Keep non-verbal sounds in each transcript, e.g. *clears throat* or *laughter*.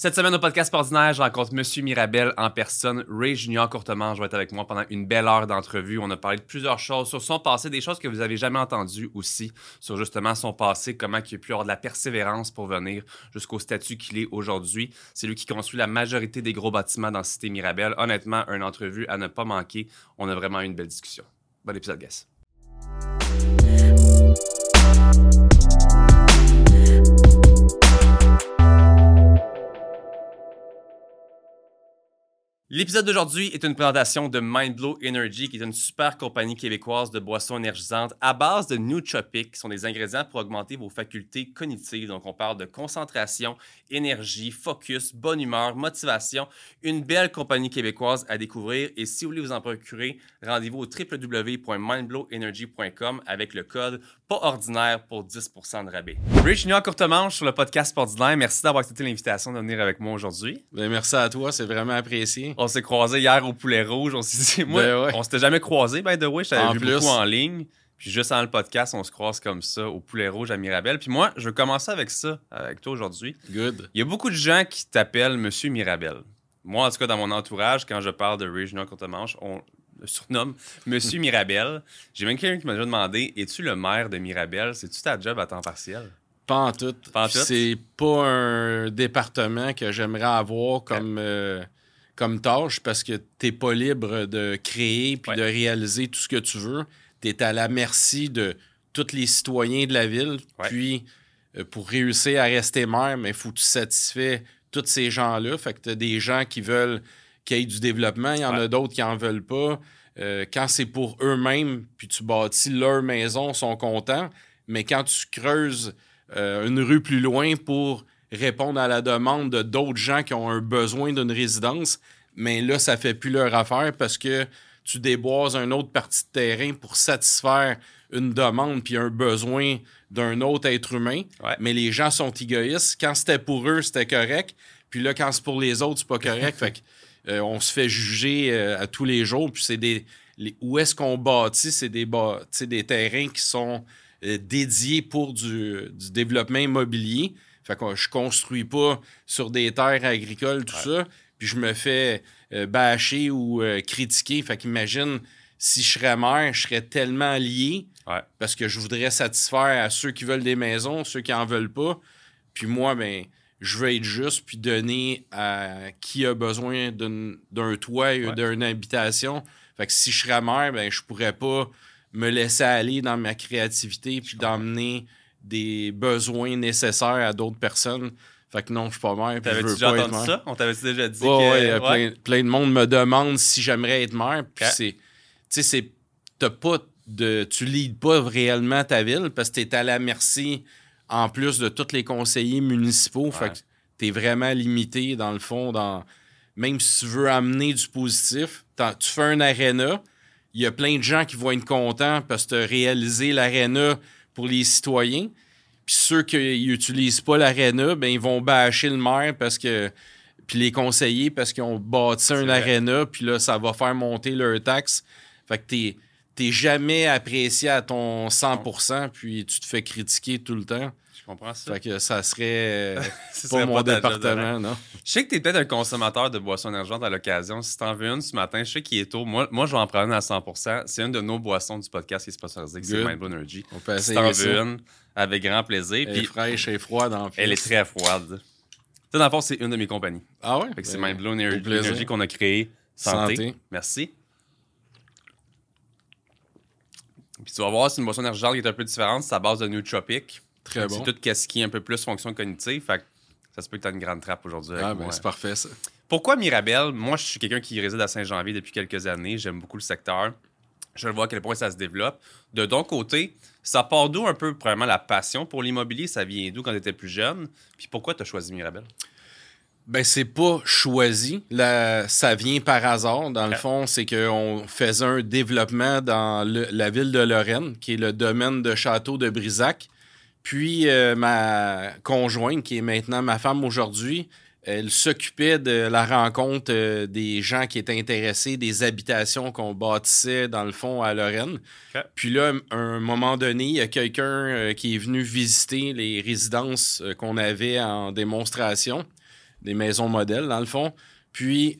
Cette semaine au podcast ordinaire, je rencontre Monsieur Mirabel en personne. Ray Junior Courtemanche va être avec moi pendant une belle heure d'entrevue. On a parlé de plusieurs choses sur son passé, des choses que vous avez jamais entendues aussi, sur justement son passé, comment il a pu avoir de la persévérance pour venir jusqu'au statut qu'il est aujourd'hui. C'est lui qui construit la majorité des gros bâtiments dans Cité Mirabel. Honnêtement, une entrevue à ne pas manquer. On a vraiment eu une belle discussion. Bon épisode, guys. L'épisode d'aujourd'hui est une présentation de Mindblow Energy, qui est une super compagnie québécoise de boissons énergisantes à base de nootropics, qui sont des ingrédients pour augmenter vos facultés cognitives. Donc, on parle de concentration, énergie, focus, bonne humeur, motivation. Une belle compagnie québécoise à découvrir. Et si vous voulez vous en procurer, rendez-vous au www.mindblowenergy.com avec le code pas ordinaire pour 10% de rabais. Rich New courte manche sur le podcast ordinaire. Merci d'avoir accepté l'invitation de venir avec moi aujourd'hui. Ben, merci à toi, c'est vraiment apprécié. On s'est croisés hier au Poulet Rouge. On s'est dit, moi, ben on s'était jamais croisés, by the way. Je t'avais vu plus. beaucoup en ligne. Puis juste en le podcast, on se croise comme ça au Poulet Rouge à Mirabel. Puis moi, je veux commencer avec ça, avec toi aujourd'hui. Good. Il y a beaucoup de gens qui t'appellent Monsieur Mirabel. Moi, en tout cas, dans mon entourage, quand je parle de Regional Courtemanche, on le surnomme *laughs* Monsieur Mirabel. J'ai même quelqu'un qui m'a déjà demandé Es-tu le maire de Mirabel? C'est-tu ta job à temps partiel? Pas en tout. C'est pas un département que j'aimerais avoir comme. Euh, comme tâche parce que tu n'es pas libre de créer puis de réaliser tout ce que tu veux. Tu es à la merci de tous les citoyens de la ville. Puis, euh, pour réussir à rester maire, il faut que tu satisfais tous ces gens-là. Fait que tu as des gens qui veulent qu'il y ait du développement, il y en a d'autres qui n'en veulent pas. Euh, quand c'est pour eux-mêmes, puis tu bâtis leur maison, ils sont contents. Mais quand tu creuses euh, une rue plus loin pour répondre à la demande de d'autres gens qui ont un besoin d'une résidence, mais là, ça fait plus leur affaire parce que tu déboises une autre partie de terrain pour satisfaire une demande puis un besoin d'un autre être humain. Mais les gens sont égoïstes. Quand c'était pour eux, c'était correct. Puis là, quand c'est pour les autres, c'est pas correct. *laughs* fait que, euh, on se fait juger euh, à tous les jours. Puis c'est des. où est-ce qu'on bâtit? C'est des, des terrains qui sont euh, dédiés pour du, du développement immobilier. Fait que je construis pas sur des terres agricoles, tout ça. Puis je me fais bâcher ou critiquer. Fait qu'imagine, si je serais maire, je serais tellement lié parce que je voudrais satisfaire à ceux qui veulent des maisons, ceux qui en veulent pas. Puis moi, ben, je veux être juste puis donner à qui a besoin d'un toit et d'une habitation. Fait que si je serais maire, ben, je pourrais pas me laisser aller dans ma créativité puis d'emmener des besoins nécessaires à d'autres personnes. Fait que non, je suis pas maire. T'avais-tu déjà entendu ça? On t'avait déjà dit que... Ouais, plein, de monde me demande si j'aimerais être maire. Puis c'est... Tu sais, c'est... T'as pas de... Tu lides pas réellement ta ville parce que t'es à la merci, en plus de tous les conseillers municipaux. Fait que t'es vraiment limité, dans le fond, dans... Même si tu veux amener du positif, tu fais un aréna, il y a plein de gens qui vont être contents parce que tu as réalisé l'aréna pour les citoyens. Puis ceux qui n'utilisent pas l'aréna, ben ils vont bâcher le maire parce que. Puis les conseillers parce qu'ils ont bâti un aréna, puis là, ça va faire monter leur taxe. Fait que t'es t'es jamais apprécié à ton 100%, puis tu te fais critiquer tout le temps. Je comprends ça. Fait que ça serait euh, *laughs* pas mon département, non? Je sais que tu es peut-être un consommateur de boissons énergentes à l'occasion. Si t'en veux une ce matin, je sais qu'il est tôt. Moi, moi je vais en prendre une à 100%. C'est une de nos boissons du podcast qui est sponsorisée, c'est Mind Energy. On peut si t'en veux une, avec grand plaisir. Elle est fraîche et froide en plus. Elle est très froide. Tu dans le fond, c'est une de mes compagnies. Ah ouais? c'est ben, Mind Energy qu'on a créé. Santé. Merci. Puis tu vas voir, c'est une boisson énergétique qui est un peu différente. C'est à base de nootropic. Très bon. C'est tout ce qui est un peu plus fonction cognitive. Fait ça se peut que tu as une grande trappe aujourd'hui. Ah, ben, c'est parfait, ça. Pourquoi Mirabel? Moi, je suis quelqu'un qui réside à Saint-Janvier depuis quelques années. J'aime beaucoup le secteur. Je vois à quel point ça se développe. De ton côté, ça part d'où un peu, probablement, la passion pour l'immobilier? Ça vient d'où quand tu étais plus jeune? Puis pourquoi tu as choisi Mirabel? Ben, c'est pas choisi. ça vient par hasard. Dans le fond, c'est qu'on faisait un développement dans la ville de Lorraine, qui est le domaine de Château de Brisac. Puis, euh, ma conjointe, qui est maintenant ma femme aujourd'hui, elle s'occupait de la rencontre euh, des gens qui étaient intéressés, des habitations qu'on bâtissait dans le fond à Lorraine. Puis là, à un moment donné, il y a quelqu'un euh, qui est venu visiter les résidences qu'on avait en démonstration. Des maisons modèles, dans le fond. Puis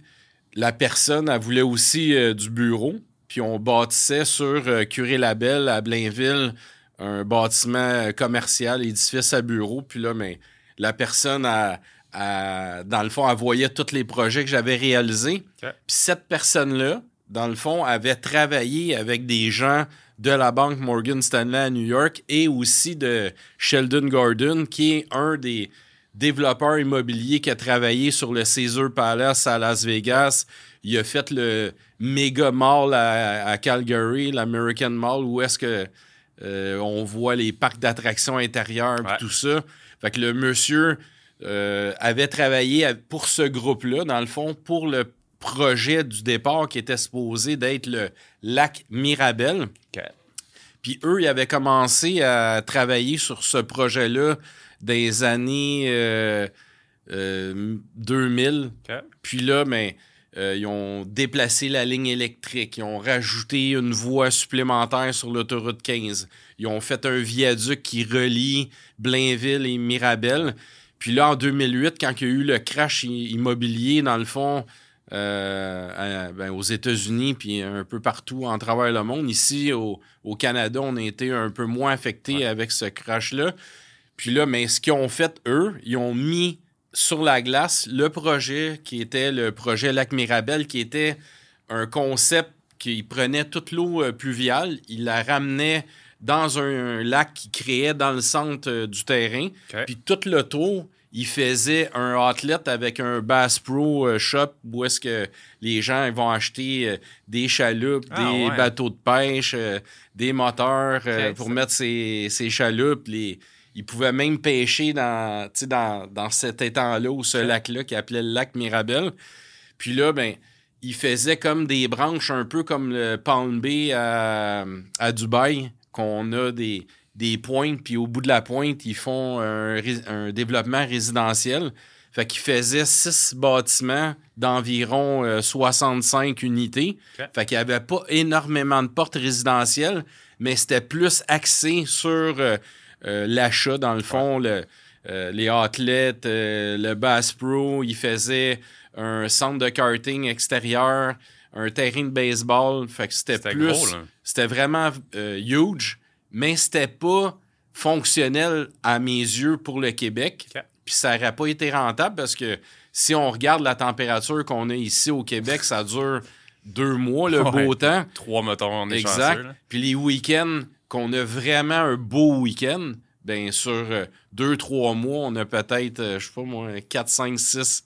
la personne, elle voulait aussi euh, du bureau. Puis on bâtissait sur euh, Curé-Labelle à Blainville un bâtiment commercial, édifice à bureau. Puis là, mais la personne, a, dans le fond, elle voyait tous les projets que j'avais réalisés. Puis cette personne-là, dans le fond, avait travaillé avec des gens de la banque Morgan Stanley à New York et aussi de Sheldon Gordon, qui est un des développeurs immobiliers qui a travaillé sur le Caesar Palace à Las Vegas. Il a fait le méga mall à, Calgary, l'American Mall, où est-ce que euh, on voit les parcs d'attractions intérieurs et tout ça. Fait que le monsieur euh, avait travaillé pour ce groupe-là, dans le fond, pour le projet du départ qui était supposé d'être le lac Mirabel. Puis eux, ils avaient commencé à travailler sur ce projet-là des années 2000. Euh, Puis là, mais, euh, ils ont déplacé la ligne électrique, ils ont rajouté une voie supplémentaire sur l'autoroute 15. Ils ont fait un viaduc qui relie Blainville et Mirabel. Puis là, en 2008, quand il y a eu le crash immobilier, dans le fond, euh, ben, aux États-Unis, puis un peu partout en travers le monde. Ici, au, Canada, on a été un peu moins affecté avec ce crash-là. Puis là, mais ce qu'ils ont fait, eux, ils ont mis sur la glace le projet qui était le projet Lac Mirabel, qui était un concept qui prenait toute l'eau euh, pluviale, il la ramenait dans un, lac qui créait dans le centre euh, du terrain. Puis tout le tour, il faisait un outlet avec un Bass Pro euh, Shop où est-ce que les gens vont acheter des chaloupes, ah, des bateaux de pêche, des moteurs pour mettre ces, ces chaloupes. Les, il pouvait même pêcher dans, dans, dans cet étang-là ou ce lac-là qui appelait le lac Mirabel. Puis là, ben, il faisait comme des branches un peu comme le Palm Bay à, Dubaï, qu'on a des, des pointes, puis au bout de la pointe, ils font un, développement résidentiel. Fait qu'il faisait six bâtiments d'environ 65 euh, unités. Fait qu'il n'y avait pas énormément de portes résidentielles, mais c'était plus axé sur euh, l'achat, dans le fond, le, euh, les athlètes, euh, le Bass Pro, il faisait un centre de karting extérieur, un terrain de baseball. Fait que c'était plus. C'était vraiment huge, mais c'était pas fonctionnel à mes yeux pour le Québec. Puis ça n'aurait pas été rentable parce que si on regarde la température qu'on a ici au Québec, ça dure deux mois, le *laughs* beau temps. Trois, mettons, on est Exact. Puis les week-ends, qu'on a vraiment un beau week-end, bien sur euh, deux, trois mois, on a peut-être, euh, je sais pas moi, 4, 5, 6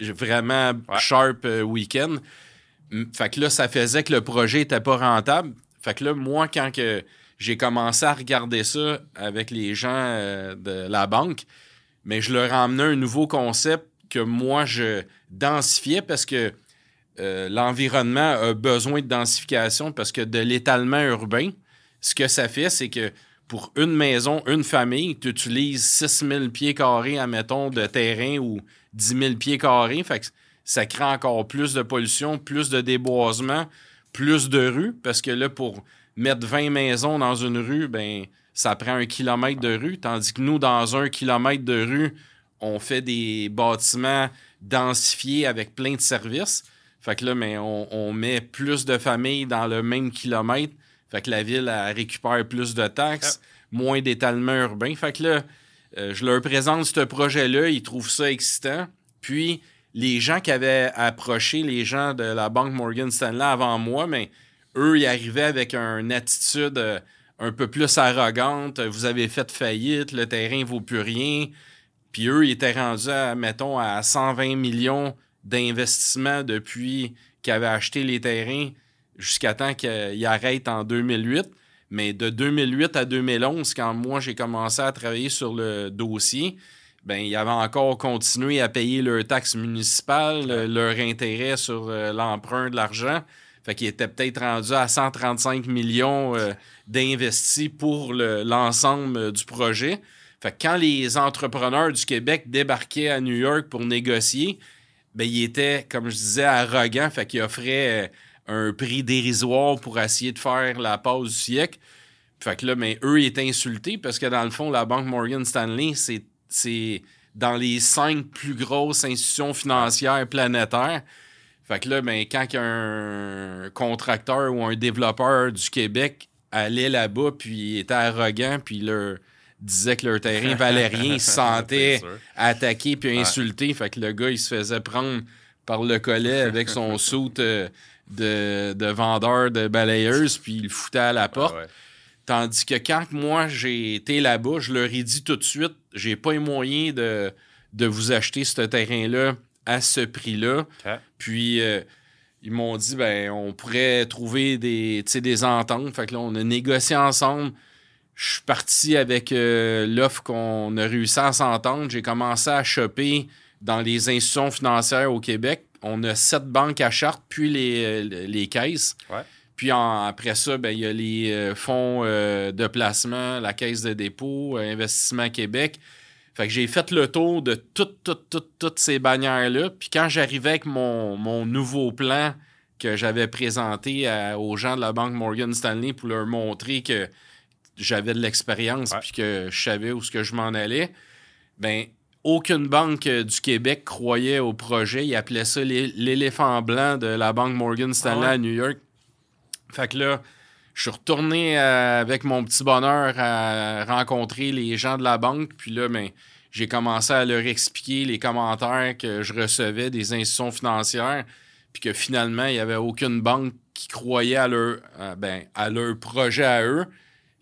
vraiment sharp euh, week-end. Fait que là, ça faisait que le projet était pas rentable. Fait que là, moi, quand que j'ai commencé à regarder ça avec les gens de la banque, mais je leur emmenais un nouveau concept que moi, je densifiais parce que l'environnement a besoin de densification parce que de l'étalement urbain, ce que ça fait, c'est que pour une maison, une famille, tu utilises 6 000 pieds carrés, admettons, de terrain ou 10 000 pieds carrés. Fait que ça crée encore plus de pollution, plus de déboisement, plus de rues, parce que là, pour mettre 20 maisons dans une rue, ben ça prend un kilomètre de rue, tandis que nous, dans un kilomètre de rue, on fait des bâtiments densifiés avec plein de services. Fait que là, mais ben, on met plus de familles dans le même kilomètre fait que la ville elle, récupère plus de taxes, moins d'étalement urbain. Fait que là, euh, je leur présente ce projet-là, ils trouvent ça excitant. Puis les gens qui avaient approché les gens de la banque Morgan Stanley avant moi, mais eux, ils arrivaient avec une attitude euh, un peu plus arrogante. Vous avez fait faillite, le terrain vaut plus rien. Puis eux, ils étaient rendus, à, mettons, à 120 millions d'investissements depuis qu'ils avaient acheté les terrains jusqu'à temps qu'il arrête en 2008. Mais de 2008 à 2011, quand moi j'ai commencé à travailler sur le dossier, ben ils avaient encore continué à payer leurs taxes municipales, leur intérêt sur euh, l'emprunt de l'argent. Fait qu'ils étaient peut-être rendus à 135 millions euh, d'investis pour l'ensemble euh, du projet. Fait que quand les entrepreneurs du Québec débarquaient à New York pour négocier, ben ils étaient, comme je disais, arrogants. Fait qu'ils offraient un prix dérisoire pour essayer de faire la pause du siècle. Fait que là, mais eux, ils étaient insultés parce que dans le fond, la banque Morgan Stanley, c'est dans les cinq plus grosses institutions financières planétaires. Fait que là, ben, quand un contracteur ou un développeur du Québec allait là-bas, puis était arrogant, puis leur disait que leur terrain *laughs* valait rien, ils se sentaient attaqués puis insultés. Fait que le gars, il se faisait prendre par le collet avec son *laughs* soute euh, de, vendeur de balayeuse, puis il le foutait à la porte. Tandis que quand moi j'ai été là-bas, je leur ai dit tout de suite, j'ai pas les moyens de, de vous acheter ce terrain-là à ce prix-là. Puis euh, ils m'ont dit ben on pourrait trouver des, des ententes. Fait que là, on a négocié ensemble. Je suis parti avec euh, l'offre qu'on a réussi à s'entendre. J'ai commencé à choper dans les institutions financières au Québec. On a sept banques à charte, puis les, les caisses. Puis après ça, ben, il y a les euh, fonds de placement, la caisse de dépôt, Investissement Québec. Fait que j'ai fait le tour de toutes, toutes, toutes, toutes ces bannières-là. Puis quand j'arrivais avec mon, nouveau plan que j'avais présenté aux gens de la banque Morgan Stanley pour leur montrer que j'avais de l'expérience puis que je savais où ce que je m'en allais, ben aucune banque du Québec croyait au projet. Ils appelaient ça l'éléphant blanc de la banque Morgan Stanley ah à New York. Fait que là, je suis retourné euh, avec mon petit bonheur à rencontrer les gens de la banque. Puis là, ben, j'ai commencé à leur expliquer les commentaires que je recevais des institutions financières. Puis que finalement, il n'y avait aucune banque qui croyait à leur, ben, à leur projet à eux,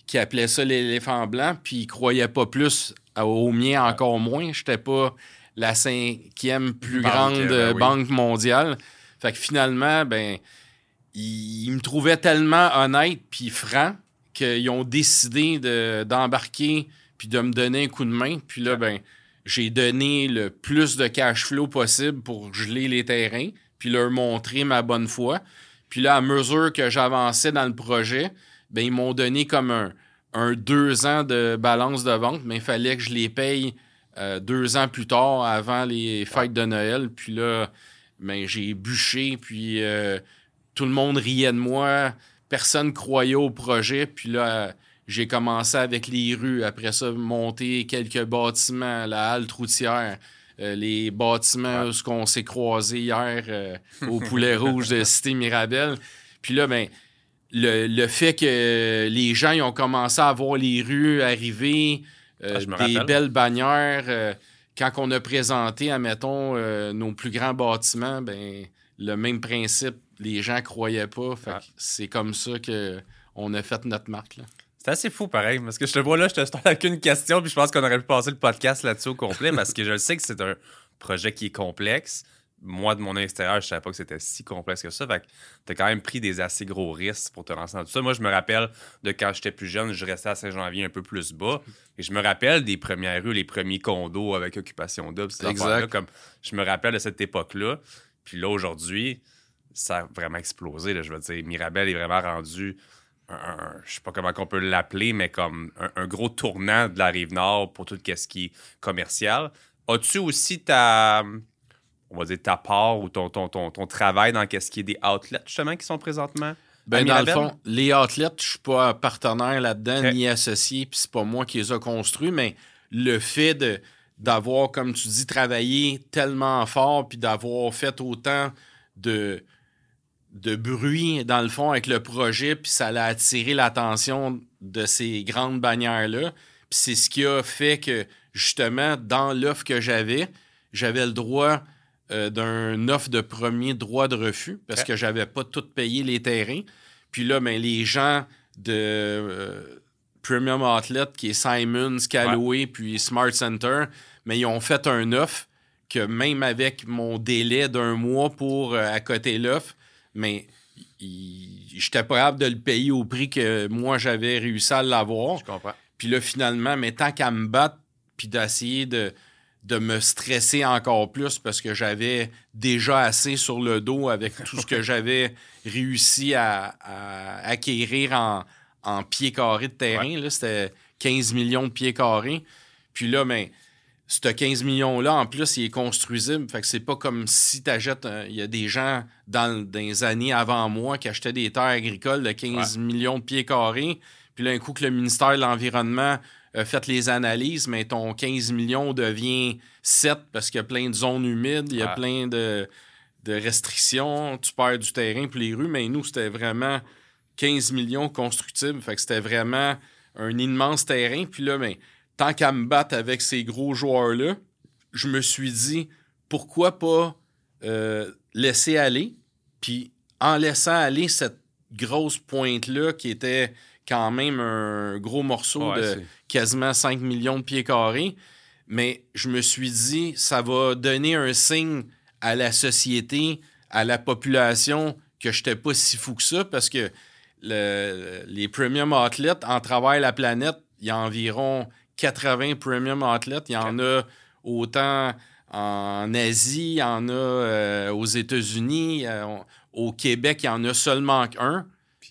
qui appelait ça l'éléphant blanc. Puis ils ne croyaient pas plus au mien, encore moins. Je n'étais pas la cinquième plus grande ben banque mondiale. Fait que finalement, ben ils, me trouvaient tellement honnête puis franc qu'ils ont décidé d'embarquer puis de me donner un coup de main. Puis là, ben, j'ai donné le plus de cash flow possible pour geler les terrains, puis leur montrer ma bonne foi. Puis là, à mesure que j'avançais dans le projet, ben, ils m'ont donné comme un, deux ans de balance de vente, mais il fallait que je les paye euh, deux ans plus tard, avant les fêtes de Noël. Puis là, ben, j'ai bûché, puis euh, tout le monde riait de moi, personne croyait au projet, puis là, j'ai commencé avec les rues, après ça, monter quelques bâtiments, la halte routière. Euh, les bâtiments où on s'est croisés hier euh, au Poulet *laughs* Rouge de Cité Mirabel. Puis là, ben, le, fait que les gens ils ont commencé à voir les rues arriver, euh, ah, des belles bannières. quand on a présenté, admettons, nos plus grands bâtiments, ben, le même principe les gens croyaient pas. C'est comme ça qu'on a fait notre marque. C'est assez fou, pareil, parce que je te vois là, je te starte avec une question, puis je pense qu'on aurait pu passer le podcast là-dessus au complet, parce que je sais que c'est un projet qui est complexe. Moi, de mon extérieur, je savais pas que c'était si complexe que ça. Fait que t'as quand même pris des assez gros risques pour te lancer dans tout ça. Moi, je me rappelle de quand j'étais plus jeune, je restais à Saint-Janvier un peu plus bas. Et je me rappelle des premières rues, les premiers condos avec occupation double. Exact. Comme, je me rappelle de cette époque-là. Puis là, aujourd'hui, ça a vraiment explosé. Là, je veux dire, Mirabel est vraiment rendu un, je sais pas comment on peut l'appeler, mais comme un, gros tournant de la rive nord pour tout ce qui est commercial. As-tu aussi ta, on va dire ta part ou ton, ton, ton, travail dans ce qui est des outlets justement qui sont présentement? Ben, dans le fond, les outlets, je suis pas partenaire là-dedans, ni associé, puis c'est pas moi qui les ai construits, mais le fait de d'avoir, comme tu dis, travaillé tellement fort, puis d'avoir fait autant de, de bruit, dans le fond, avec le projet, puis ça a attiré l'attention de ces grandes bannières-là. Puis c'est ce qui a fait que, justement, dans l'offre que j'avais, j'avais le droit euh, d'un offre de premier droit de refus parce que j'avais pas tout payé les terrains. Puis là, ben, les gens de euh, Premium Outlet, qui est Simons, Callaway, puis Smart Center, mais ils ont fait un offre que même avec mon délai d'un mois pour euh, accoter l'offre, mais j'étais pas capable de le payer au prix que moi j'avais réussi à l'avoir. Je comprends. Puis là, finalement, mais tant qu'à me battre, puis d'essayer de, de me stresser encore plus parce que j'avais déjà assez sur le dos avec tout ce que *laughs* j'avais réussi à, acquérir en, en pieds carrés de terrain. C'était 15 millions de pieds carrés. Puis là, mais ben, ce 15 millions-là, en plus, il est construisible. Fait que c'est pas comme si tu achètes. Il y a des gens dans, des années avant moi qui achetaient des terres agricoles de 15 millions de pieds carrés. Puis là, un coup que le ministère de l'Environnement a fait les analyses, mais ton 15 millions devient 7 parce qu'il y a plein de zones humides, il y a plein de, restrictions, tu perds du terrain pour les rues, mais nous, c'était vraiment 15 millions constructibles. Fait que c'était vraiment un immense terrain. Puis là, ben, tant qu'à me battre avec ces gros joueurs-là, je me suis dit, pourquoi pas euh, laisser aller? Puis en laissant aller cette grosse pointe-là qui était quand même un gros morceau de quasiment 5 millions de pieds carrés. Mais je me suis dit, ça va donner un signe à la société, à la population, que je n'étais pas si fou que ça, parce que les premium athlètes, en travers la planète, il y a environ 80 premium athlètes. Il y en a autant en Asie, il y en a euh, aux États-Unis. Euh, au Québec, il y en a seulement un.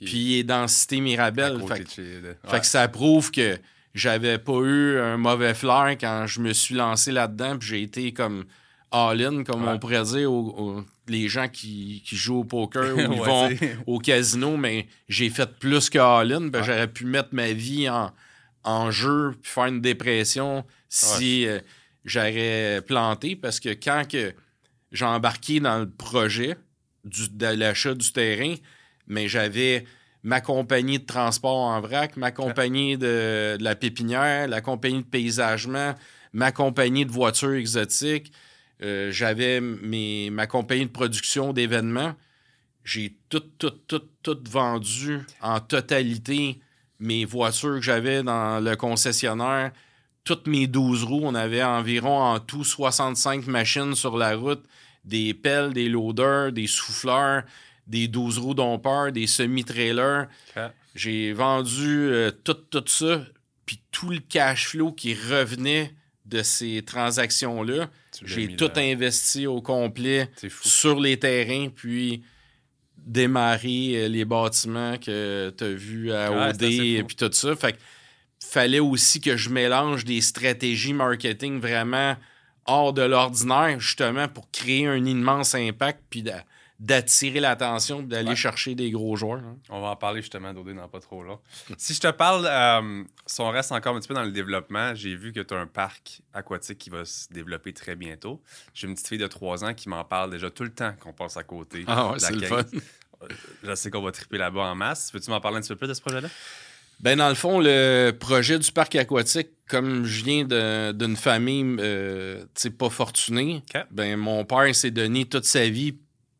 Puis, il est dans Cité Mirabel. Fait, que ça prouve que j'avais pas eu un mauvais flair quand je me suis lancé là-dedans. Puis j'ai été comme all-in, comme on pourrait dire, les gens qui, jouent au poker *laughs* ou ils vont au casino. Mais j'ai fait plus que all-in. J'aurais pu mettre ma vie en, jeu puis faire une dépression si euh, j'aurais planté. Parce que quand que j'ai embarqué dans le projet du, de l'achat du terrain, mais j'avais ma compagnie de transport en vrac, ma compagnie de, la pépinière, la compagnie de paysagement, ma compagnie de voitures exotiques. Euh, j'avais ma compagnie de production d'événements. J'ai tout, tout, tout, tout vendu en totalité mes voitures que j'avais dans le concessionnaire. Toutes mes 12 roues, on avait environ en tout 65 machines sur la route, des pelles, des loaders, des souffleurs, des 12 roues dompeurs, des semi-trailers. J'ai vendu euh, tout, tout ça, puis tout le cash flow qui revenait de ces transactions-là, j'ai tout investi au complet sur les terrains, puis démarrer euh, les bâtiments que tu as vus à OD et puis tout ça. Fait fallait aussi que je mélange des stratégies marketing vraiment hors de l'ordinaire, justement, pour créer un immense impact, puis d'attirer l'attention d'aller chercher des gros joueurs. Hein. On va en parler justement d'OD dans pas trop là. *laughs* si je te parle, euh, si on reste encore un petit peu dans le développement, j'ai vu que tu as un parc aquatique qui va se développer très bientôt. J'ai une petite fille de 3 ans qui m'en parle déjà tout le temps qu'on passe à côté. Ah ouais, c'est le fun. *laughs* Je sais qu'on va triper là-bas en masse. Peux-tu m'en parler un petit peu plus de ce projet-là? Ben, dans le fond, le projet du parc aquatique, comme je viens d'une famille euh, pas fortunée, ben, mon père s'est donné toute sa vie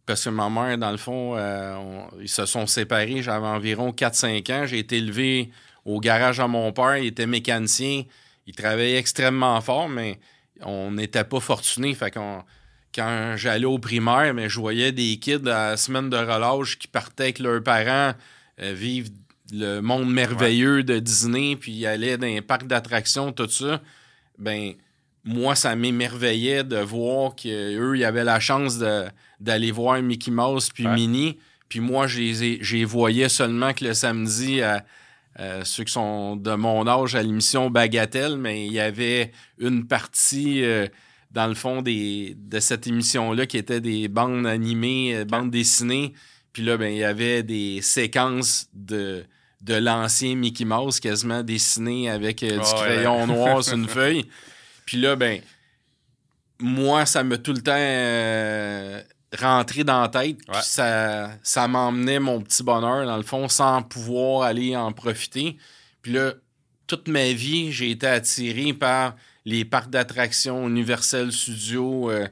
parce que ma mère, dans le fond, euh, ils se sont séparés. J'avais environ 4-5 ans. J'ai été élevé au garage à mon père. Il était mécanicien. Il travaillait extrêmement fort, mais on n'était pas fortunés. Fait quand j'allais au primaire, mais je voyais des kids à la semaine de relâche qui partaient avec leurs parents euh, vivre le monde merveilleux de Disney, puis ils allaient dans les parcs d'attractions, tout ça. Ben, moi, ça m'émerveillait de voir qu'eux, ils avaient la chance d'aller voir Mickey Mouse puis Minnie. Puis moi, je les voyais seulement que le samedi, à, ceux qui sont de mon âge à l'émission Bagatelle, mais il y avait une partie, euh, dans le fond, des, de cette émission-là qui était des bandes animées, euh, bandes dessinées. Puis là, ben, il y avait des séquences de, de l'ancien Mickey Mouse quasiment dessiné avec euh, du crayon noir *laughs* sur une feuille. Puis là, ben, moi, ça m'a tout le temps euh, rentré dans la tête. Puis ça, ça m'emmenait mon petit bonheur, dans le fond, sans pouvoir aller en profiter. Puis là, toute ma vie, j'ai été attiré par les parcs d'attractions, Universal Studios, euh,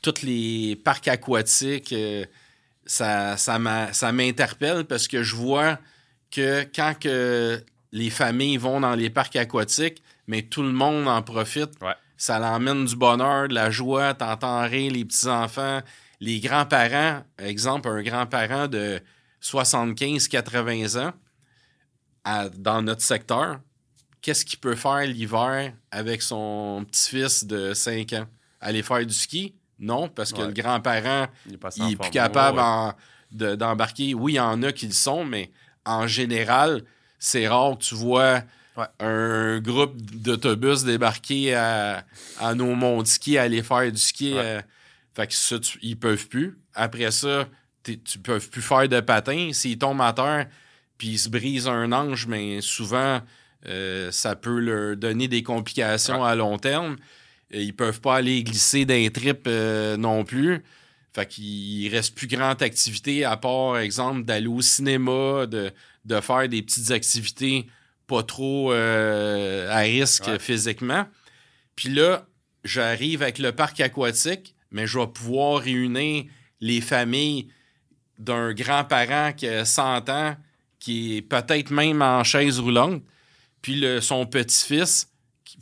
tous les parcs aquatiques. Euh, ça, ça m'interpelle parce que je vois que quand que les familles vont dans les parcs aquatiques, mais tout le monde en profite. Ça l'emmène du bonheur, de la joie, t'entends rire les petits-enfants, les grands-parents. Exemple, un grand-parent de 75-80 ans dans notre secteur, qu'est-ce qu'il peut faire l'hiver avec son petit-fils de 5 ans? Aller faire du ski? Non, parce que le grand-parent, il, est plus capable d'embarquer. oui, il y en a qui le sont, mais en général, c'est rare que tu vois un groupe d'autobus débarquer à, à nos monts ski, aller faire du ski. Euh, fait que ça, ils peuvent plus. Après ça, tu peuvent plus faire de patin. S'ils tombent à terre, puis ils se brisent un ange, mais souvent, ça peut leur donner des complications à long terme. Ils peuvent pas aller glisser d'un trip non plus. Fait qu'il reste plus grande activité à part, exemple, d'aller au cinéma, de, de, faire des petites activités pas trop à risque physiquement. Puis là, j'arrive avec le parc aquatique, mais je vais pouvoir réunir les familles d'un grand-parent qui a 100 ans, qui est peut-être même en chaise roulante, puis le, son petit-fils,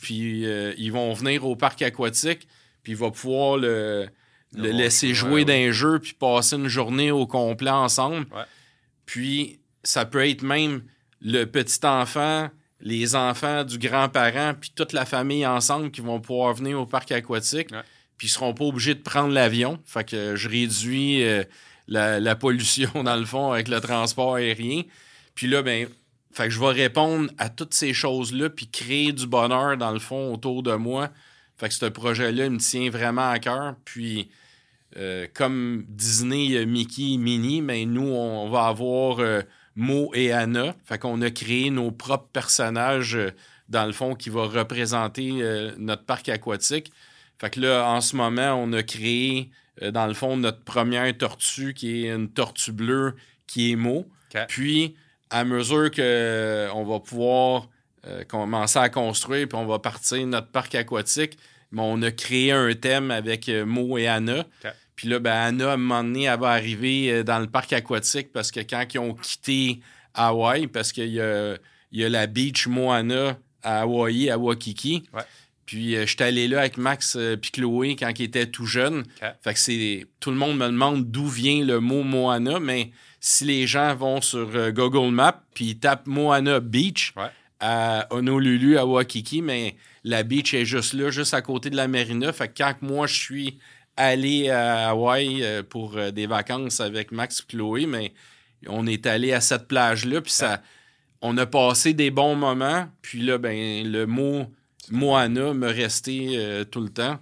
puis euh, ils vont venir au parc aquatique, puis il va pouvoir le, laisser jouer d'un jeu, puis passer une journée au complet ensemble. Puis ça peut être même le petit enfant, les enfants du grand-parent, puis toute la famille ensemble qui vont pouvoir venir au parc aquatique, puis ils seront pas obligés de prendre l'avion. Fait que je réduis... Euh, la, pollution, *laughs* dans le fond, avec le transport aérien. Puis là, ben, fait que je vais répondre à toutes ces choses-là, puis créer du bonheur, dans le fond, autour de moi. Fait que ce projet-là, il me tient vraiment à cœur. Puis, euh, comme Disney, Mickey, Minnie, mais ben, nous, on va avoir euh, Mo et Anna. Fait qu'on a créé nos propres personnages, euh, dans le fond, qui vont représenter notre parc aquatique. Fait que là, en ce moment, on a créé euh, dans le fond, notre première tortue, qui est une tortue bleue, qui est Mo. Puis, à mesure qu'on euh, va pouvoir euh, commencer à construire, puis on va partir notre parc aquatique, mais on a créé un thème avec Mo et Anna. Puis là, ben, Anna, à un moment donné, elle va arriver dans le parc aquatique parce que quand ils ont quitté Hawaï, parce qu'il y a, y a la beach Moana à Hawaï, à Waikiki. Puis euh, je suis allé là avec Max euh, puis Chloé quand ils étaient tout jeunes. Fait que c'est. Tout le monde me demande d'où vient le mot Moana, mais si les gens vont sur euh, Google Maps puis tapent Moana Beach à Honolulu, à Waikiki, mais la beach est juste là, juste à côté de la marina. Fait que quand moi je suis allé à Hawaï pour des vacances avec Max et Chloé, mais on est allé à cette plage-là, puis ça. On a passé des bons moments, puis là, ben, le mot Moana me restait euh, tout le temps.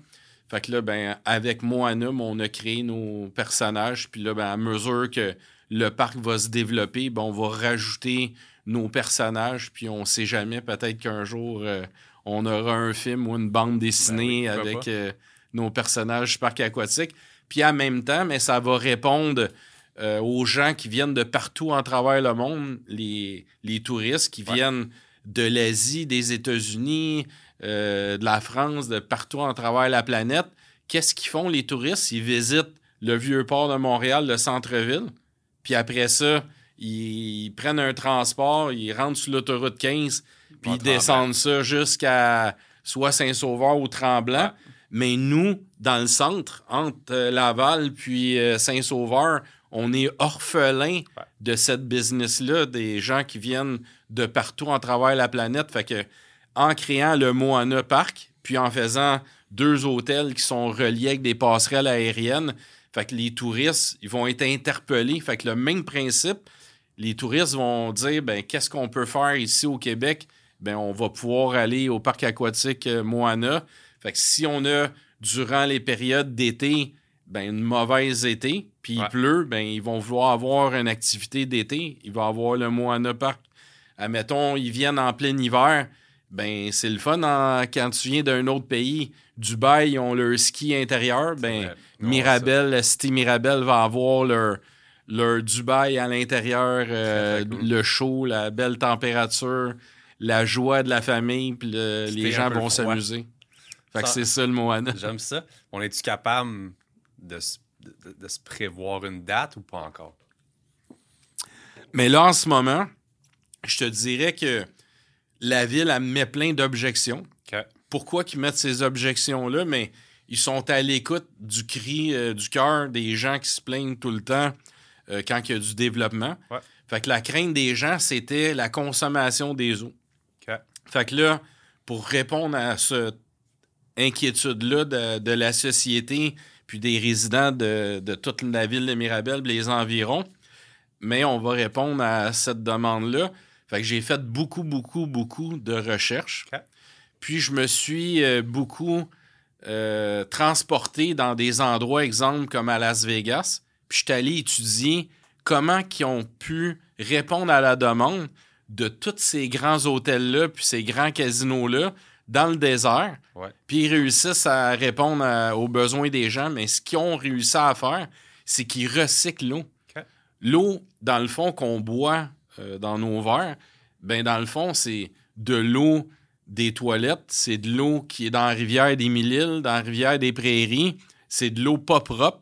Fait que là, ben, avec Moana, on a créé nos personnages. Puis là, ben, à mesure que le parc va se développer, ben, on va rajouter nos personnages. Puis on sait jamais, peut-être qu'un jour, euh, on aura un film ou une bande dessinée ben avec euh, nos personnages du parc aquatique. Puis en même temps, mais ça va répondre aux gens qui viennent de partout en travers le monde, les, les touristes qui viennent de l'Asie, des États-Unis, euh, de la France, de partout en travers la planète. Qu'est-ce qu'ils font, les touristes? Ils visitent le vieux port de Montréal, le centre-ville. Puis après ça, ils prennent un transport, ils rentrent sur l'autoroute 15, puis ils descendent ça jusqu'à soit Saint-Sauveur ou Tremblant. Mais nous, dans le centre, entre euh, Laval puis euh, Saint-Sauveur, on est orphelin de cette business-là, des gens qui viennent de partout en travers la planète. Fait que en créant le Moana Park, puis en faisant deux hôtels qui sont reliés avec des passerelles aériennes. Fait que les touristes, ils vont être interpellés. Fait que le même principe, les touristes vont dire ben qu'est-ce qu'on peut faire ici au Québec? Ben on va pouvoir aller au parc aquatique euh, Moana. Fait que si on a durant les périodes d'été ben une mauvaise été, puis il pleut, ben ils vont vouloir avoir une activité d'été, il va avoir le Moana Park. Admettons, ils viennent en plein hiver, ben c'est le fun quand tu viens d'un autre pays. Dubaï, ils ont leur ski intérieur. Ben, Mirabel, la cité Mirabel va avoir leur, leur Dubaï à l'intérieur, euh, le chaud, la belle température, la joie de la famille, puis les gens vont s'amuser. Fait que c'est ça le Moana. J'aime ça. On est-tu capable de, de, se prévoir une date ou pas encore? Mais là, en ce moment, je te dirais que la ville, elle met plein d'objections. Pourquoi qu'ils mettent ces objections-là? Mais ils sont à l'écoute du cri euh, du cœur des gens qui se plaignent tout le temps euh, quand il y a du développement. Fait que la crainte des gens, c'était la consommation des eaux. Fait que là, pour répondre à cette inquiétude-là de, la société puis des résidents de, toute la ville de Mirabel les environs, mais on va répondre à cette demande-là fait que j'ai fait beaucoup, beaucoup, beaucoup de recherches. Puis je me suis euh, beaucoup euh, transporté dans des endroits, exemple comme à Las Vegas. Puis je suis allé étudier comment ils ont pu répondre à la demande de tous ces grands hôtels-là, puis ces grands casinos-là, dans le désert. Puis ils réussissent à répondre aux besoins des gens, mais ce qu'ils ont réussi à faire, c'est qu'ils recyclent l'eau. L'eau, dans le fond, qu'on boit euh, dans nos verres, ben dans le fond, c'est de l'eau des toilettes, c'est de l'eau qui est dans la rivière des Mille-Îles, dans la rivière des Prairies, c'est de l'eau pas propre.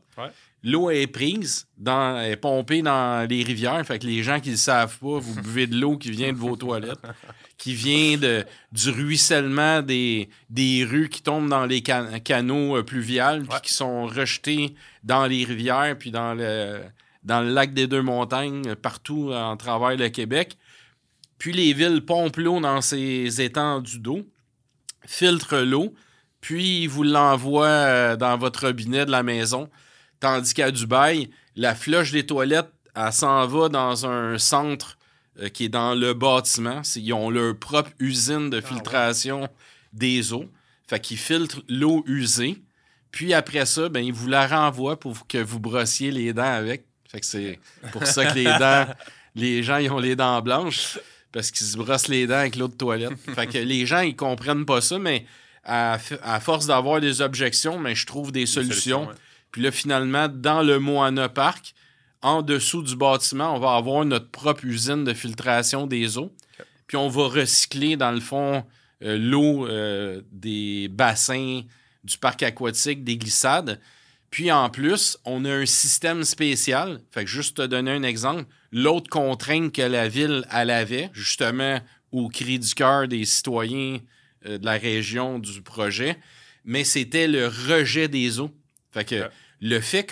L'eau est prise, dans, est pompée dans les rivières. Fait que les gens qui ne le savent pas, vous *laughs* buvez de l'eau qui vient de vos toilettes, *laughs* qui vient de, du ruissellement des, des rues qui tombent dans les canaux euh, pluviales, puis qui sont rejetés dans les rivières, puis dans le, dans le lac des Deux-Montagnes, partout en travers le Québec. Puis les villes pompent l'eau dans ces étendues d'eau, filtrent l'eau, puis vous l'envoient euh, dans votre robinet de la maison. Tandis qu'à Dubaï, la floche des toilettes, elle s'en va dans un centre euh, qui est dans le bâtiment. Ils ont leur propre usine de ah filtration des eaux. Fait qu'ils filtrent l'eau usée. Puis après ça, ben, ils vous la renvoient pour que vous brossiez les dents avec. Fait que c'est pour ça que les *laughs* dents, les gens ils ont les dents blanches parce qu'ils se brossent les dents avec l'eau de toilette. fait que les gens ils comprennent pas ça, mais à, force d'avoir des objections, mais je trouve des, solutions. Puis là, finalement, dans le Moana Park, en dessous du bâtiment, on va avoir notre propre usine de filtration des eaux. Puis on va recycler, dans le fond, euh, l'eau euh, des bassins du parc aquatique, des glissades. Puis en plus, on a un système spécial. Fait que juste te donner un exemple, l'autre contrainte que la ville elle avait, justement au cri du cœur des citoyens euh, de la région du projet, mais c'était le rejet des eaux. Fait que le fait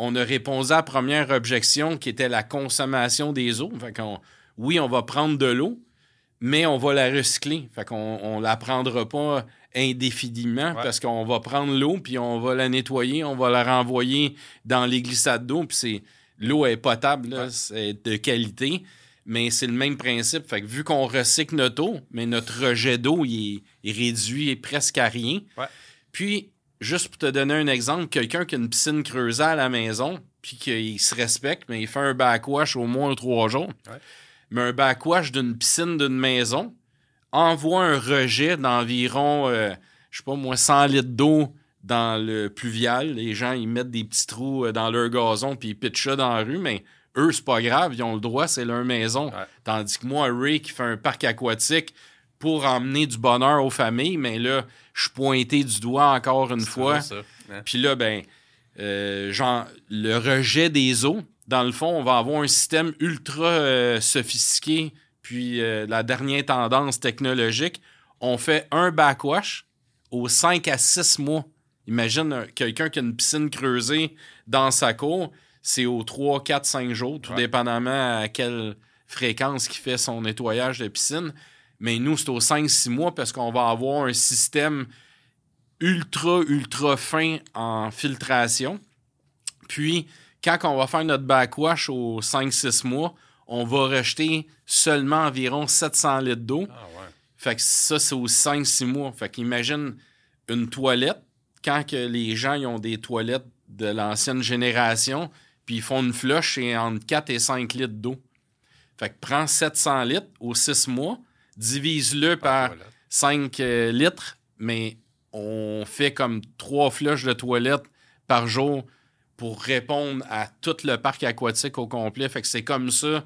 qu'on a répondu à la première objection qui était la consommation des eaux, fait oui, on va prendre de l'eau, mais on va la recycler. Fait qu'on ne la prendra pas indéfiniment parce qu'on va prendre l'eau puis on va la nettoyer, on va la renvoyer dans les glissades d'eau puis c'est l'eau est potable, c'est de qualité, mais c'est le même principe. Fait que vu qu'on recycle notre eau, mais notre rejet d'eau il est, réduit presque à rien. Puis juste pour te donner un exemple, quelqu'un qui a une piscine creusée à la maison, puis qu'il se respecte, mais il fait un backwash au moins trois jours. Mais un backwash d'une piscine d'une maison envoie un rejet d'environ, euh, je sais pas moi, 100 litres d'eau dans le pluvial. Les gens, ils mettent des petits trous euh, dans leur gazon, puis ils pitchent ça dans la rue, mais eux, c'est pas grave, ils ont le droit, c'est leur maison. Tandis que moi, Ray, qui fait un parc aquatique pour emmener du bonheur aux familles, mais là, je suis pointé du doigt encore une fois. Puis là, ben, euh, genre, le rejet des eaux, dans le fond, on va avoir un système ultra euh, sophistiqué, puis euh, la dernière tendance technologique. On fait un backwash aux 5 à 6 mois. Imagine quelqu'un qui a une piscine creusée dans sa cour, c'est aux 3, 4, 5 jours, tout dépendamment à quelle fréquence il fait son nettoyage de piscine. Mais nous, c'est aux 5-6 mois parce qu'on va avoir un système ultra, ultra fin en filtration. Puis, quand on va faire notre backwash aux 5-6 mois, on va rejeter seulement environ 700 litres d'eau. Ah fait que ça, c'est aux 5-6 mois. Fait qu'imagine une toilette, quand que les gens ils ont des toilettes de l'ancienne génération, puis ils font une flush, c'est entre 4 et 5 litres d'eau. Fait que prends 700 litres aux 6 mois, divise-le par 5 euh, litres, mais on fait comme trois flushs de toilette par jour pour répondre à tout le parc aquatique au complet. Fait que c'est comme ça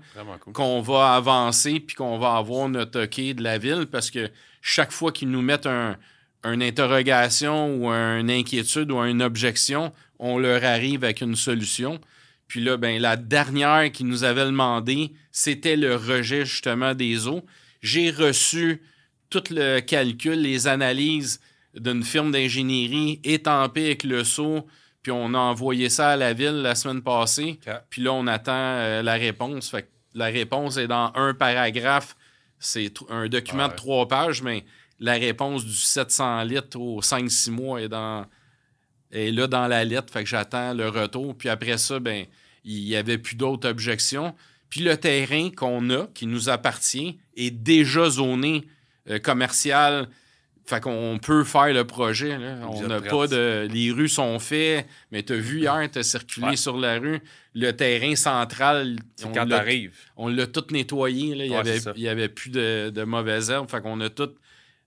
qu'on va avancer puis qu'on va avoir notre OK de la ville parce que chaque fois qu'ils nous mettent un, une interrogation ou une inquiétude ou une objection, on leur arrive avec une solution. Puis là, ben, la dernière qui nous avait demandé, c'était le rejet justement des eaux j'ai reçu tout le calcul, les analyses d'une firme d'ingénierie étampée avec le sceau, puis on a envoyé ça à la ville la semaine passée. Puis là, on attend euh, la réponse. Fait la réponse est dans un paragraphe. C'est un document de trois pages, mais la réponse du 700 litres aux 5-6 mois est, dans, est là dans la lettre. Fait que j'attends le retour. Puis après ça, ben il n'y avait plus d'autres objections. Puis le terrain qu'on a, qui nous appartient, est déjà zoné euh, commercial Fait qu'on peut faire le projet. On n'a pas de. Les rues sont faites, mais tu as vu hier, tu as circulé sur la rue. Le terrain central. quand t'arrives. On l'a tout nettoyé. Il n'y avait, avait, plus de, de mauvaises herbes. Fait qu'on a tout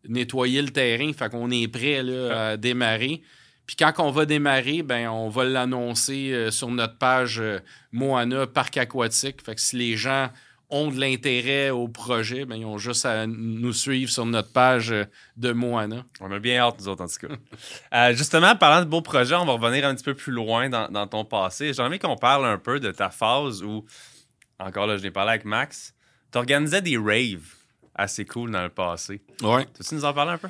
nettoyé le terrain. Fait qu'on est prêt à démarrer. Puis quand on va démarrer, ben on va l'annoncer euh, sur notre page euh, Moana Parc Aquatique. Fait que si les gens ont de l'intérêt au projet, ben, ils ont juste à nous suivre sur notre page euh, de Moana. On a bien hâte, nous autres, en tout cas. *laughs* Euh, justement, parlant de beaux projets, on va revenir un petit peu plus loin dans, ton passé. J'ai envie qu'on parle un peu de ta phase où, encore là, je l'ai parlé avec Max, tu organisais des raves assez cool dans le passé. Oui. Tu nous en parler un peu?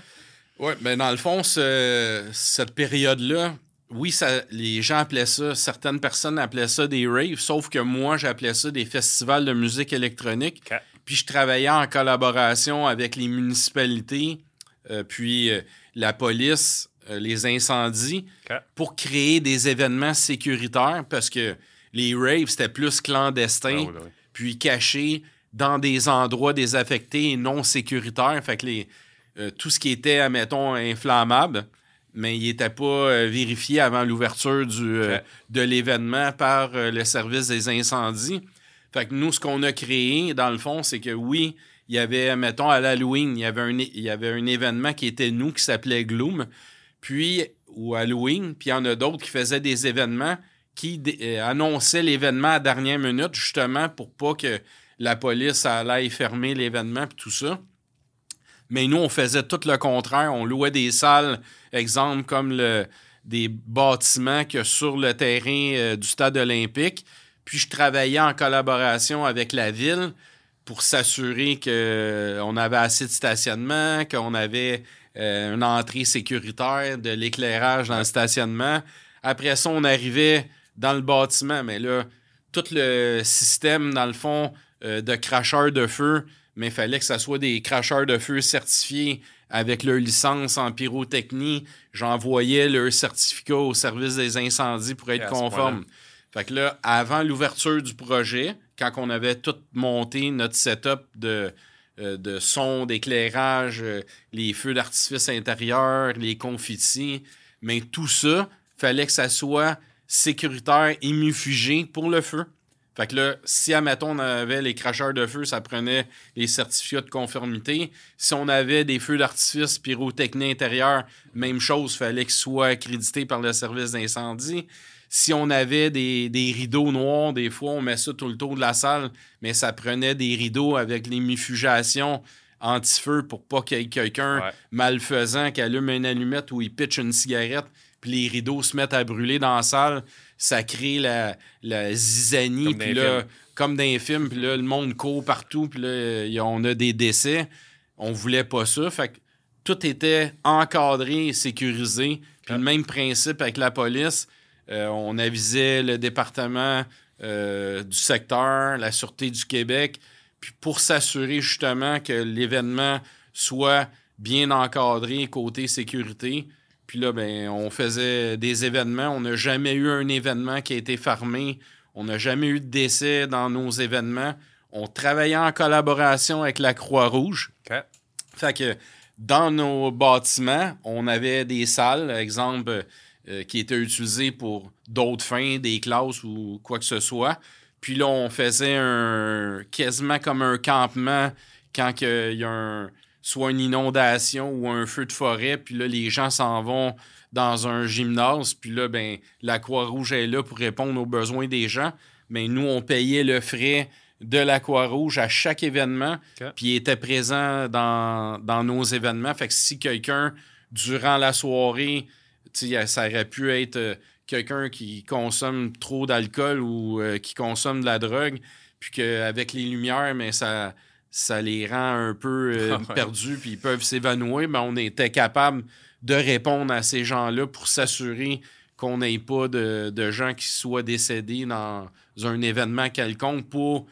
Oui, mais ben, dans le fond, cette période-là, oui, ça, les gens appelaient ça, certaines personnes appelaient ça des raves, sauf que moi, j'appelais ça des festivals de musique électronique. Puis je travaillais en collaboration avec les municipalités, euh, puis euh, la police, euh, les incendies, pour créer des événements sécuritaires parce que les raves, c'était plus clandestin, ah puis caché dans des endroits désaffectés et non sécuritaires. Fait que les, tout ce qui était, admettons, inflammable, mais il n'était pas euh, vérifié avant l'ouverture euh, de l'événement par euh, le service des incendies. Fait que nous, ce qu'on a créé, dans le fond, c'est que oui, il y avait, mettons, à l'Halloween, il y avait un, il y avait un événement qui était nous, qui s'appelait Gloom, puis, ou Halloween, puis il y en a d'autres qui faisaient des événements qui annonçaient l'événement à dernière minute, justement, pour pas que la police allait fermer l'événement, puis tout ça. Mais nous, on faisait tout le contraire. On louait des salles, exemple comme des bâtiments que sur le terrain euh, du stade olympique. Puis je travaillais en collaboration avec la ville pour s'assurer qu'on euh, avait assez de stationnement, qu'on avait euh, une entrée sécuritaire, de l'éclairage dans le stationnement. Après ça, on arrivait dans le bâtiment, mais là, tout le système, dans le fond, de cracheurs de feu, mais il fallait que ce soit des cracheurs de feu certifiés avec leur licence en pyrotechnie. J'envoyais leur certificat au service des incendies pour être conforme. Fait que là, avant l'ouverture du projet, quand on avait tout monté, notre setup de, euh, de son, d'éclairage, euh, les feux d'artifice intérieurs, les confettis, mais tout ça, fallait que ça soit sécuritaire et mufugé pour le feu. Fait que là, si, admettons, on avait les cracheurs de feu, ça prenait les certificats de conformité. Si on avait des feux d'artifice pyrotechnie intérieure, même chose, fallait qu'ils soient accrédités par le service d'incendie. Si on avait des, rideaux noirs, des fois, on met ça tout le tour de la salle, mais ça prenait des rideaux avec les mifugations anti-feu pour pas qu'il y ait quelqu'un malfaisant qui allume une allumette ou il pitch une cigarette, puis les rideaux se mettent à brûler dans la salle ça crée la, la zizanie. Puis là, comme dans les films, puis là, le monde court partout, puis là, on a des décès. On voulait pas ça. Fait que tout était encadré et sécurisé. Puis le même principe avec la police. Euh, on avisait le département euh, du secteur, la Sûreté du Québec, puis pour s'assurer justement que l'événement soit bien encadré côté sécurité. Puis là, ben, on faisait des événements. On n'a jamais eu un événement qui a été fermé. On n'a jamais eu de décès dans nos événements. On travaillait en collaboration avec la Croix-Rouge. Fait que dans nos bâtiments, on avait des salles, exemple, euh, qui étaient utilisées pour d'autres fins, des classes ou quoi que ce soit. Puis là, on faisait un quasiment comme un campement quand il y a un, soit une inondation ou un feu de forêt, puis là, les gens s'en vont dans un gymnase, puis là, ben, la Croix-Rouge est là pour répondre aux besoins des gens. Mais nous, on payait le frais de la Croix-Rouge à chaque événement, puis il était présent dans, nos événements. Fait que si quelqu'un, durant la soirée, ça aurait pu être euh, quelqu'un qui consomme trop d'alcool ou euh, qui consomme de la drogue, puis qu'avec les lumières, mais ça ça les rend un peu euh, *laughs* ah perdus, puis ils peuvent s'évanouir, mais on était capable de répondre à ces gens-là pour s'assurer qu'on n'ait pas de, gens qui soient décédés dans un événement quelconque pour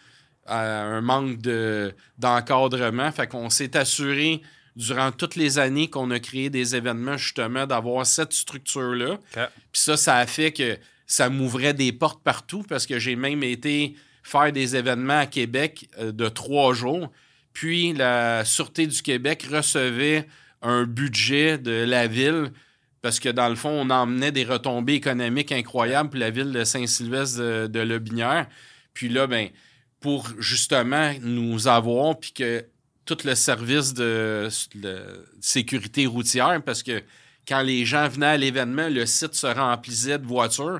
euh, un manque d'encadrement. fait qu'on s'est assuré durant toutes les années qu'on a créé des événements, justement, d'avoir cette structure-là. Puis ça, ça a fait que ça m'ouvrait des portes partout parce que j'ai même été faire des événements à Québec euh, de trois jours. Puis la Sûreté du Québec recevait un budget de la ville parce que dans le fond, on emmenait des retombées économiques incroyables pour la ville de Saint-Sylvestre de, de Lobinière. Puis là, ben, pour justement nous avoir, puis que tout le service de, sécurité routière, parce que quand les gens venaient à l'événement, le site se remplissait de voitures.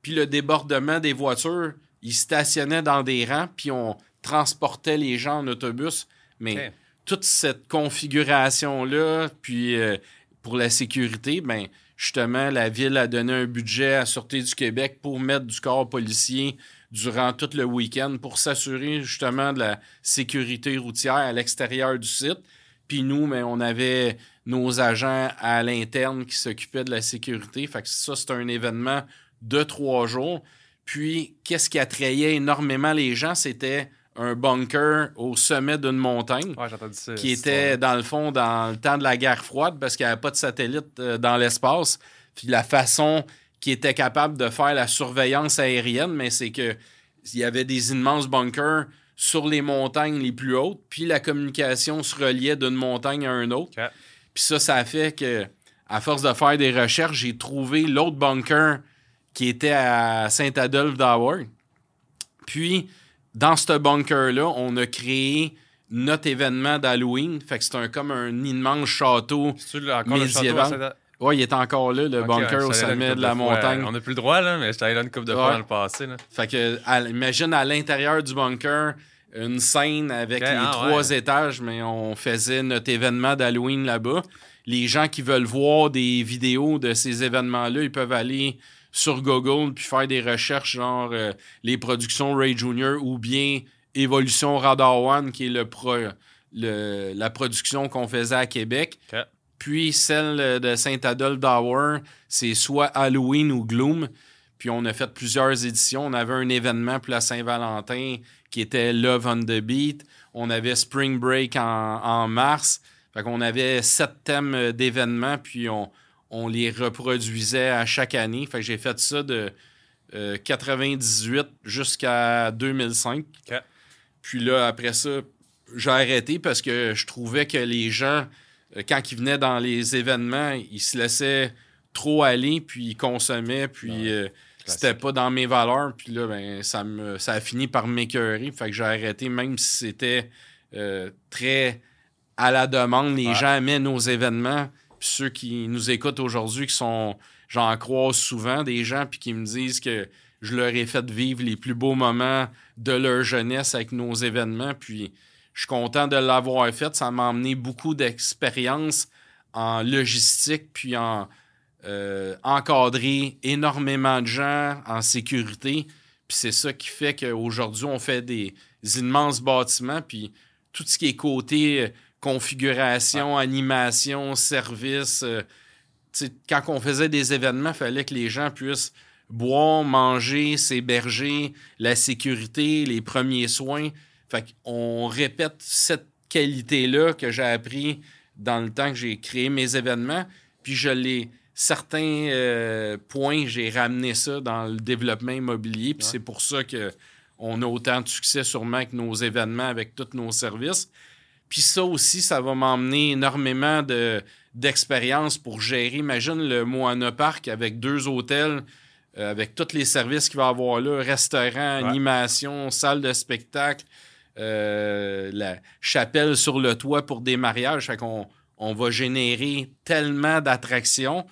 Puis le débordement des voitures, ils stationnaient dans des rangs, puis on transportait les gens en autobus. Mais toute cette configuration-là, puis euh, pour la sécurité, ben justement, la ville a donné un budget à Sûreté du Québec pour mettre du corps policier durant tout le week-end pour s'assurer justement de la sécurité routière à l'extérieur du site. Puis nous, mais ben, on avait nos agents à l'interne qui s'occupaient de la sécurité. Fait que ça, c'est un événement de trois jours. Puis, qu'est-ce qui attrayait énormément les gens? C'était un bunker au sommet d'une montagne qui était, dans le fond, dans le temps de la guerre froide parce qu'il n'y avait pas de satellite euh, dans l'espace. Puis la façon qui était capable de faire la surveillance aérienne, mais c'est que il y avait des immenses bunkers sur les montagnes les plus hautes, puis la communication se reliait d'une montagne à une autre. Puis ça, ça a fait que, à force de faire des recherches, j'ai trouvé l'autre bunker qui était à Saint-Adolphe d'Howard. Puis, dans ce bunker-là, on a créé notre événement d'Halloween. Fait que c'est comme un immense château médiéval. Oui, il est encore là, le bunker au sommet de la montagne. on n'a plus le droit, là, mais j'étais allé là une coupe de fois dans le passé. Là. Fait que, imagine à l'intérieur du bunker, une scène avec les ah, trois étages, mais on faisait notre événement d'Halloween là-bas. Les gens qui veulent voir des vidéos de ces événements-là, ils peuvent aller sur Google puis faire des recherches genre euh, les productions Ray Jr. ou bien Évolution Radar One, qui est le, le la production qu'on faisait à Québec. Puis celle de Saint-Adolphe d'Hour, c'est soit Halloween ou Gloom. Puis on a fait plusieurs éditions. On avait un événement pour la Saint-Valentin qui était Love on the Beat. On avait Spring Break en, mars. Fait qu'on avait sept thèmes d'événements, puis on, on, les reproduisait à chaque année. Fait que j'ai fait ça de 98 euh, jusqu'à 2005. Puis là, après ça, j'ai arrêté parce que je trouvais que les gens euh, quand ils venaient dans les événements, ils se laissaient trop aller, puis ils consommaient, puis euh, c'était pas dans mes valeurs. Puis là, ben, ça, me, ça a fini par m'écœurer. Fait que j'ai arrêté, même si c'était euh, très à la demande. Les gens aimaient nos événements. Ceux qui nous écoutent aujourd'hui, qui sont, j'en croise souvent, des gens, puis qui me disent que je leur ai fait vivre les plus beaux moments de leur jeunesse avec nos événements. Puis je suis content de l'avoir fait. Ça m'a amené beaucoup d'expérience en logistique, puis en euh, encadrer énormément de gens en sécurité. Puis c'est ça qui fait qu'aujourd'hui, on fait des immenses bâtiments, puis tout ce qui est côté configuration, animation, service. Euh, quand on faisait des événements, il fallait que les gens puissent boire, manger, s'héberger, la sécurité, les premiers soins. Fait qu'on répète cette qualité-là que j'ai appris dans le temps que j'ai créé mes événements, puis je l'ai certains euh, points, j'ai ramené ça dans le développement immobilier, puis c'est pour ça que on a autant de succès sûrement avec nos événements, avec tous nos services. Puis ça aussi, ça va m'emmener énormément de, d'expérience pour gérer. Imagine le Moana Park avec deux hôtels, euh, avec tous les services qu'il va y avoir là, restaurant, animation, salle de spectacle, euh, la chapelle sur le toit pour des mariages. Fait qu'on on va générer tellement d'attractions,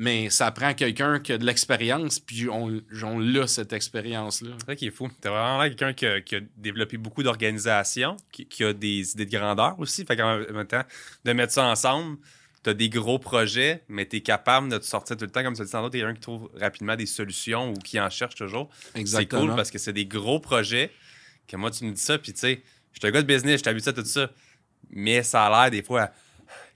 mais ça prend quelqu'un qui a de l'expérience, puis on, on l'a, cette expérience-là. C'est ça qui est fou. T'es vraiment quelqu'un qui, a développé beaucoup d'organisation, qui, a des idées de grandeur aussi. Fait qu'en même temps, de mettre ça ensemble, tu as des gros projets, mais tu es capable de te sortir tout le temps. Comme tu dis tantôt, tu es quelqu'un qui trouve rapidement des solutions ou qui en cherche toujours. C'est cool parce que c'est des gros projets que moi, tu me dis ça, puis tu sais, je suis un gars de business, je t'habitue à tout ça. Mais ça a l'air des fois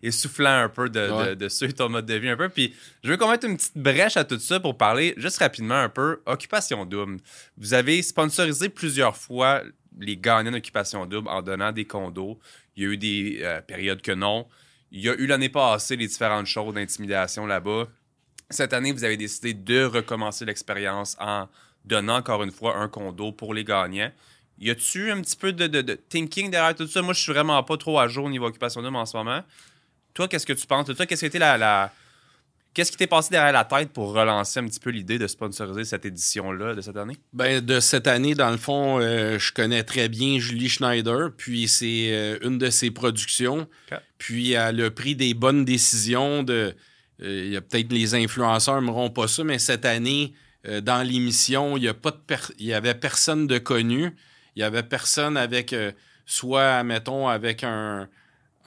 essoufflant un peu de, de, suivre ton mode de vie un peu. Puis je veux qu'on mette une petite brèche à tout ça pour parler juste rapidement un peu Occupation Double. Vous avez sponsorisé plusieurs fois les gagnants d'Occupation Double en donnant des condos. Il y a eu des euh, périodes que non. Il y a eu l'année passée les différentes choses d'intimidation là-bas. Cette année, vous avez décidé de recommencer l'expérience en donnant encore une fois un condo pour les gagnants. Y a-tu un petit peu de, thinking derrière tout ça? Moi, je suis vraiment pas trop à jour au niveau occupation d'homme en ce moment. Toi, qu'est-ce que tu penses? Toi, qu'est-ce qui la, Qu'est-ce qui t'est passé derrière la tête pour relancer un petit peu l'idée de sponsoriser cette édition-là de cette année? Ben, de cette année, dans le fond, euh, je connais très bien Julie Schneider, puis c'est euh, une de ses productions. Puis elle a pris des bonnes décisions de. Euh, il y a peut-être les influenceurs ne m'auront pas ça, mais cette année, dans l'émission, il y a pas de il y avait personne de connu. Il y avait personne avec soit, mettons, avec un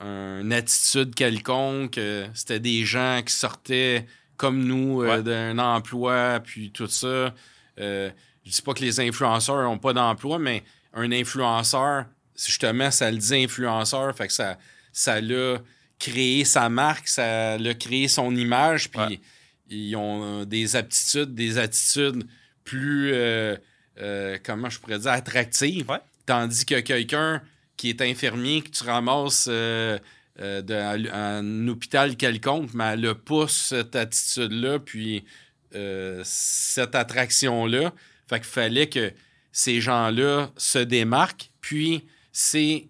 une attitude quelconque. Euh, c'était des gens qui sortaient comme nous euh, d'un emploi, puis tout ça. Euh, je dis pas que les influenceurs n'ont pas d'emploi, mais un influenceur, justement, ça le dit influenceur, fait que ça, ça l'a créé sa marque, ça l'a créé son image, puis ils ont des aptitudes, des attitudes plus, comment je pourrais dire, attractives. Tandis que quelqu'un qui est infirmier, que tu ramasses euh, euh, un hôpital quelconque, mais elle pas cette attitude-là, puis euh, cette attraction-là. Fait qu'il fallait que ces gens-là se démarquent. Puis, c'est.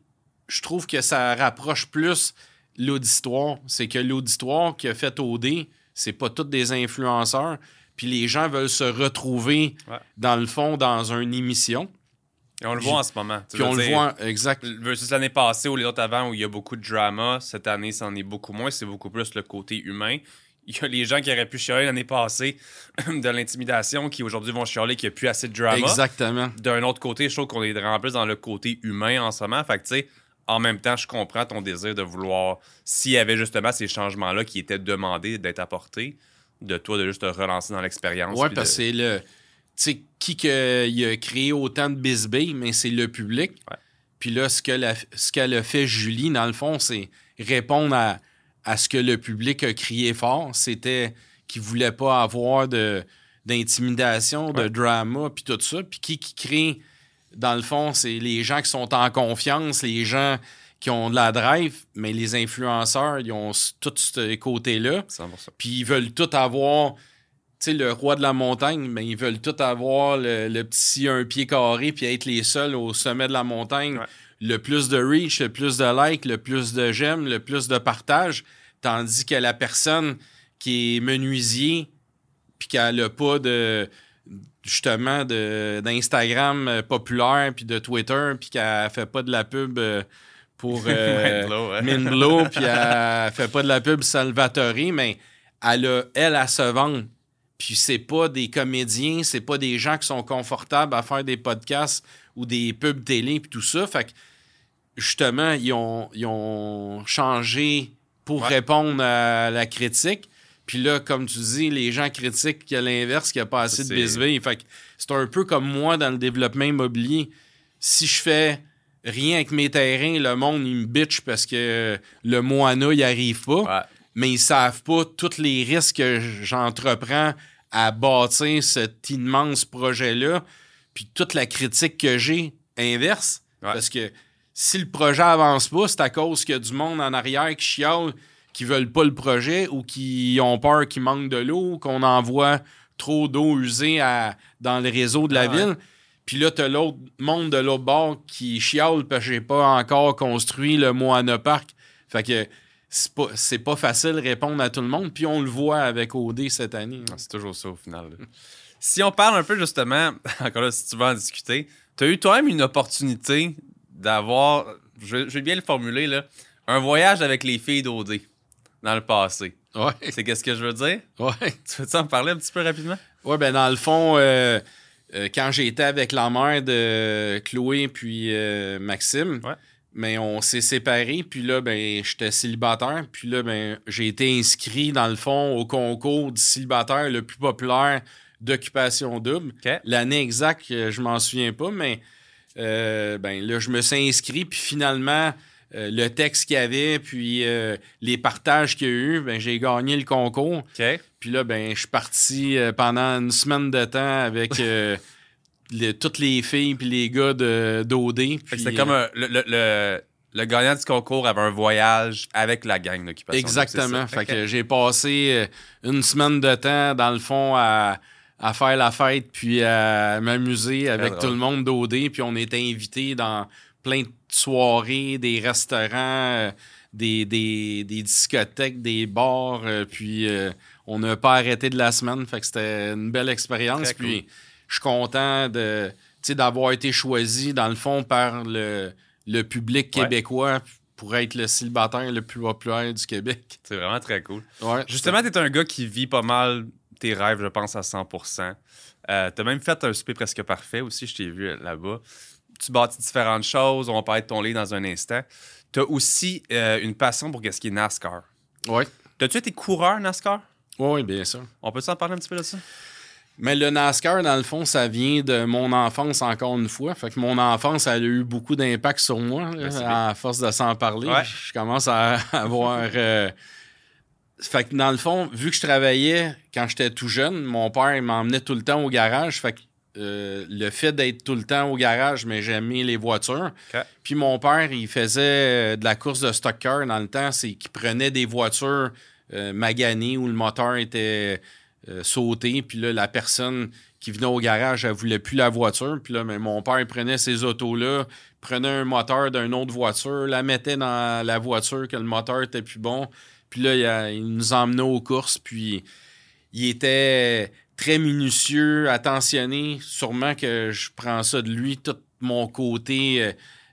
Je trouve que ça rapproche plus l'auditoire. C'est que l'auditoire qui a fait OD, c'est pas tous des influenceurs. Puis les gens veulent se retrouver, dans le fond, dans une émission. Et on le voit en ce moment. Puis on le voit, exact. Versus l'année passée ou les autres avant où il y a beaucoup de drama, cette année, c'en est beaucoup moins. C'est beaucoup plus le côté humain. Il y a les gens qui auraient pu chialer l'année passée *clears throat* de l'intimidation qui aujourd'hui vont chialer qu'il n'y a plus assez de drama. Exactement. D'un autre côté, je trouve qu'on est vraiment plus dans le côté humain en ce moment. Fait que, tu sais, en même temps, je comprends ton désir de vouloir, s'il y avait justement ces changements-là qui étaient demandés d'être apportés, de toi de juste te relancer dans l'expérience. Ouais, parce que c'est le sais, qui que, il a créé autant de bisbées, mais c'est le public. Puis là, ce qu'elle a, fait, Julie, dans le fond, c'est répondre à, à, ce que le public a crié fort. C'était qu'il voulait pas avoir de, d'intimidation, de drama, puis tout ça. Puis qui, qui crée, dans le fond, c'est les gens qui sont en confiance, les gens qui ont de la drive, mais les influenceurs, ils ont tout ce côté-là. Puis ils veulent tout avoir sais, le roi de la montagne, mais ils veulent tout avoir le, petit un pied carré puis être les seuls au sommet de la montagne. Le plus de reach, le plus de likes, le plus de j'aime, le plus de partage. Tandis que la personne qui est menuisier puis qu'elle n'a pas de justement d'Instagram euh, populaire puis de Twitter puis qu'elle fait pas de la pub euh, pour *laughs* euh, puis elle fait pas de la pub Salvatore mais elle a elle à se vendre puis c'est pas des comédiens, c'est pas des gens qui sont confortables à faire des podcasts ou des pubs télé puis tout ça. Fait que justement, ils ont, ont changé pour répondre à la critique. Puis là, comme tu dis, les gens critiquent a l'inverse, qu'il n'y a pas assez de bisbee. Fait que c'est un peu comme moi dans le développement immobilier. Si je fais rien avec mes terrains, le monde, il me bitch parce que le Moana, il arrive pas mais ils savent pas tous les risques que j'entreprends à bâtir cet immense projet-là. Puis toute la critique que j'ai inverse. Parce que si le projet avance pas, c'est à cause qu'il y a du monde en arrière qui chiale, qui veulent pas le projet ou qui ont peur qu'il manque de l'eau, qu'on envoie trop d'eau usée dans le réseau de la ah ville. Puis là, t'as l'autre monde de l'autre bord qui chiale parce que j'ai pas encore construit le Moana Park. Fait que c'est pas, pas facile de répondre à tout le monde. Puis on le voit avec OD cette année. Ah, c'est toujours ça au final. si on parle un peu justement, *laughs* encore là, si tu veux en discuter, tu as eu toi-même une opportunité d'avoir, je, vais bien le formuler, là, un voyage avec les filles d'OD dans le passé. Ouais. C'est qu'est-ce que je veux dire? Ouais. Tu veux en parler un petit peu rapidement? Ouais, ben dans le fond, euh, euh, quand j'étais avec la mère de Chloé puis euh, Maxime, ouais mais on s'est séparés. Puis là, ben, j'étais célibataire. Puis là, ben, j'ai été inscrit, dans le fond, au concours du célibataire le plus populaire d'occupation double. L'année exacte, euh, je m'en souviens pas, mais euh, ben, là, je me suis inscrit. Puis finalement, euh, le texte qu'il y avait, puis les partages qu'il y a eu, ben, j'ai gagné le concours. Puis là, ben, je suis parti pendant une semaine de temps avec *laughs* toutes les filles puis les gars d'OD. C'était comme euh, le, le, gagnant du concours avait un voyage avec la gang d'occupation. Exactement. Fait que j'ai passé euh, une semaine de temps, dans le fond, à, faire la fête puis à m'amuser avec tout le monde d'OD. Puis on était invités dans plein de soirées, des restaurants, euh, des, des, discothèques, des bars, puis on n'a pas arrêté de la semaine. Fait que c'était une belle expérience. Puis je suis content de d'avoir été choisi, dans le fond, par le, le public québécois pour être le célibataire le plus populaire du Québec. *laughs* C'est vraiment très cool. Justement, tu es un gars qui vit pas mal tes rêves, je pense, à 100 euh, Tu as même fait un souper presque parfait aussi, je t'ai vu là-bas. Tu bâtis différentes choses, on va parler de ton lit dans un instant. Tu as aussi euh, une passion pour ce qui est NASCAR. Oui. T'as-tu été coureur NASCAR? Oui, bien sûr. On peut s'en parler un petit peu de ça? Mais le NASCAR, dans le fond, ça vient de mon enfance encore une fois. Fait que mon enfance, elle a eu beaucoup d'impact sur moi. à force de s'en parler, je commence à *laughs* avoir. Euh, fait que dans le fond, vu que je travaillais quand j'étais tout jeune, mon père m'emmenait tout le temps au garage. Fait que euh, le fait d'être tout le temps au garage, mais j'aimais les voitures. Puis mon père, il faisait euh, de la course de stock car dans le temps. C'est qu'il prenait des voitures maganées où le moteur était euh, sauter. Puis là, la personne qui venait au garage, elle voulait plus la voiture. Puis là, mais mon père prenait ces autos-là, prenait un moteur d'une autre voiture, la mettait dans la voiture que le moteur était plus bon. Puis là, il, nous emmenait aux courses. Puis il était très minutieux, attentionné. Sûrement que je prends ça de lui, tout mon côté, euh,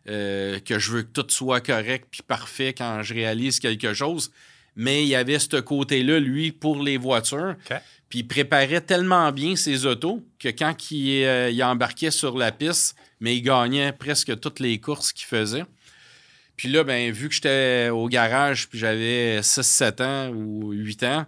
euh, que je veux que tout soit correct puis parfait quand je réalise quelque chose. Mais il y avait ce côté-là, lui, pour les voitures. Puis il préparait tellement bien ses autos que quand euh, il, embarquait sur la piste, mais il gagnait presque toutes les courses qu'il faisait. Puis là, ben, vu que j'étais au garage, puis j'avais 6-7 ans ou 8 ans,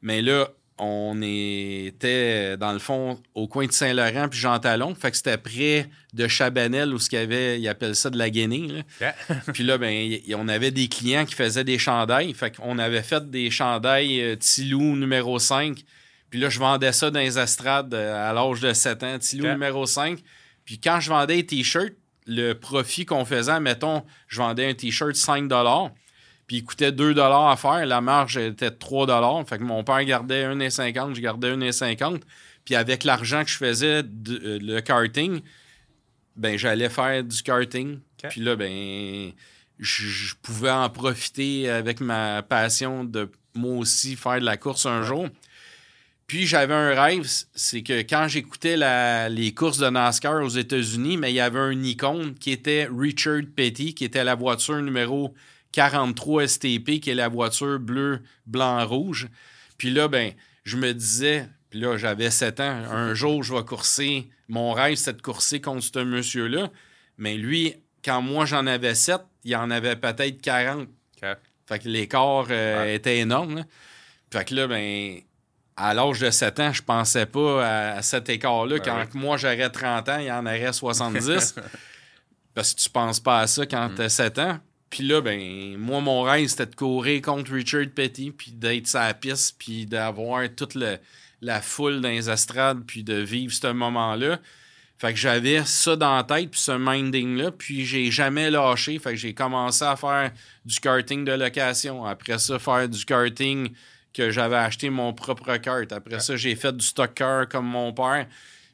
mais là, on était, dans le fond, au coin de Saint-Laurent puis Jean Talon. Fait que c'était près de Chabanel où ce qu'il y avait, ils appellent ça de la guenille. *laughs* puis là, ben, on avait des clients qui faisaient des chandails. Fait qu'on avait fait des chandails euh, Tilou numéro 5 puis là, je vendais ça dans les estrades euh, à l'âge de 7 ans, Tilou numéro 5. Puis quand je vendais les t-shirts, le profit qu'on faisait, mettons, je vendais un t-shirt 5 puis il coûtait 2 à faire, la marge était 3 Fait que mon père gardait 1,50, je gardais 1,50. Puis avec l'argent que je faisais, de, euh, le karting, ben j'allais faire du karting. Puis là, ben je pouvais en profiter avec ma passion de moi aussi faire de la course un jour. Puis j'avais un rêve, c'est que quand j'écoutais les courses de NASCAR aux États-Unis, mais il y avait un icône qui était Richard Petty, qui était la voiture numéro 43 STP, qui est la voiture bleu, blanc, rouge. Puis là, ben, je me disais, puis là, j'avais 7 ans, un jour, je vais courser. Mon rêve, c'était de courser contre ce monsieur-là. Mais lui, quand moi, j'en avais 7, il en avait peut-être 40. Fait que l'écart euh, était énorme. Fait que là, ben, à l'âge de 7 ans, je pensais pas à, cet écart-là. quand moi j'aurais 30 ans, il y en aurait 70. *laughs* parce que tu penses pas à ça quand mm. tu as 7 ans. Puis là, ben, moi, mon rêve, c'était de courir contre Richard Petty, puis d'être sa piste, puis d'avoir toute la foule dans les estrades, puis de vivre ce moment-là. Fait que j'avais ça dans la tête, puis ce minding-là, puis j'ai jamais lâché. Fait que j'ai commencé à faire du karting de location. Après ça, faire du karting que j'avais acheté mon propre kart. Après ça, j'ai fait du stock car comme mon père.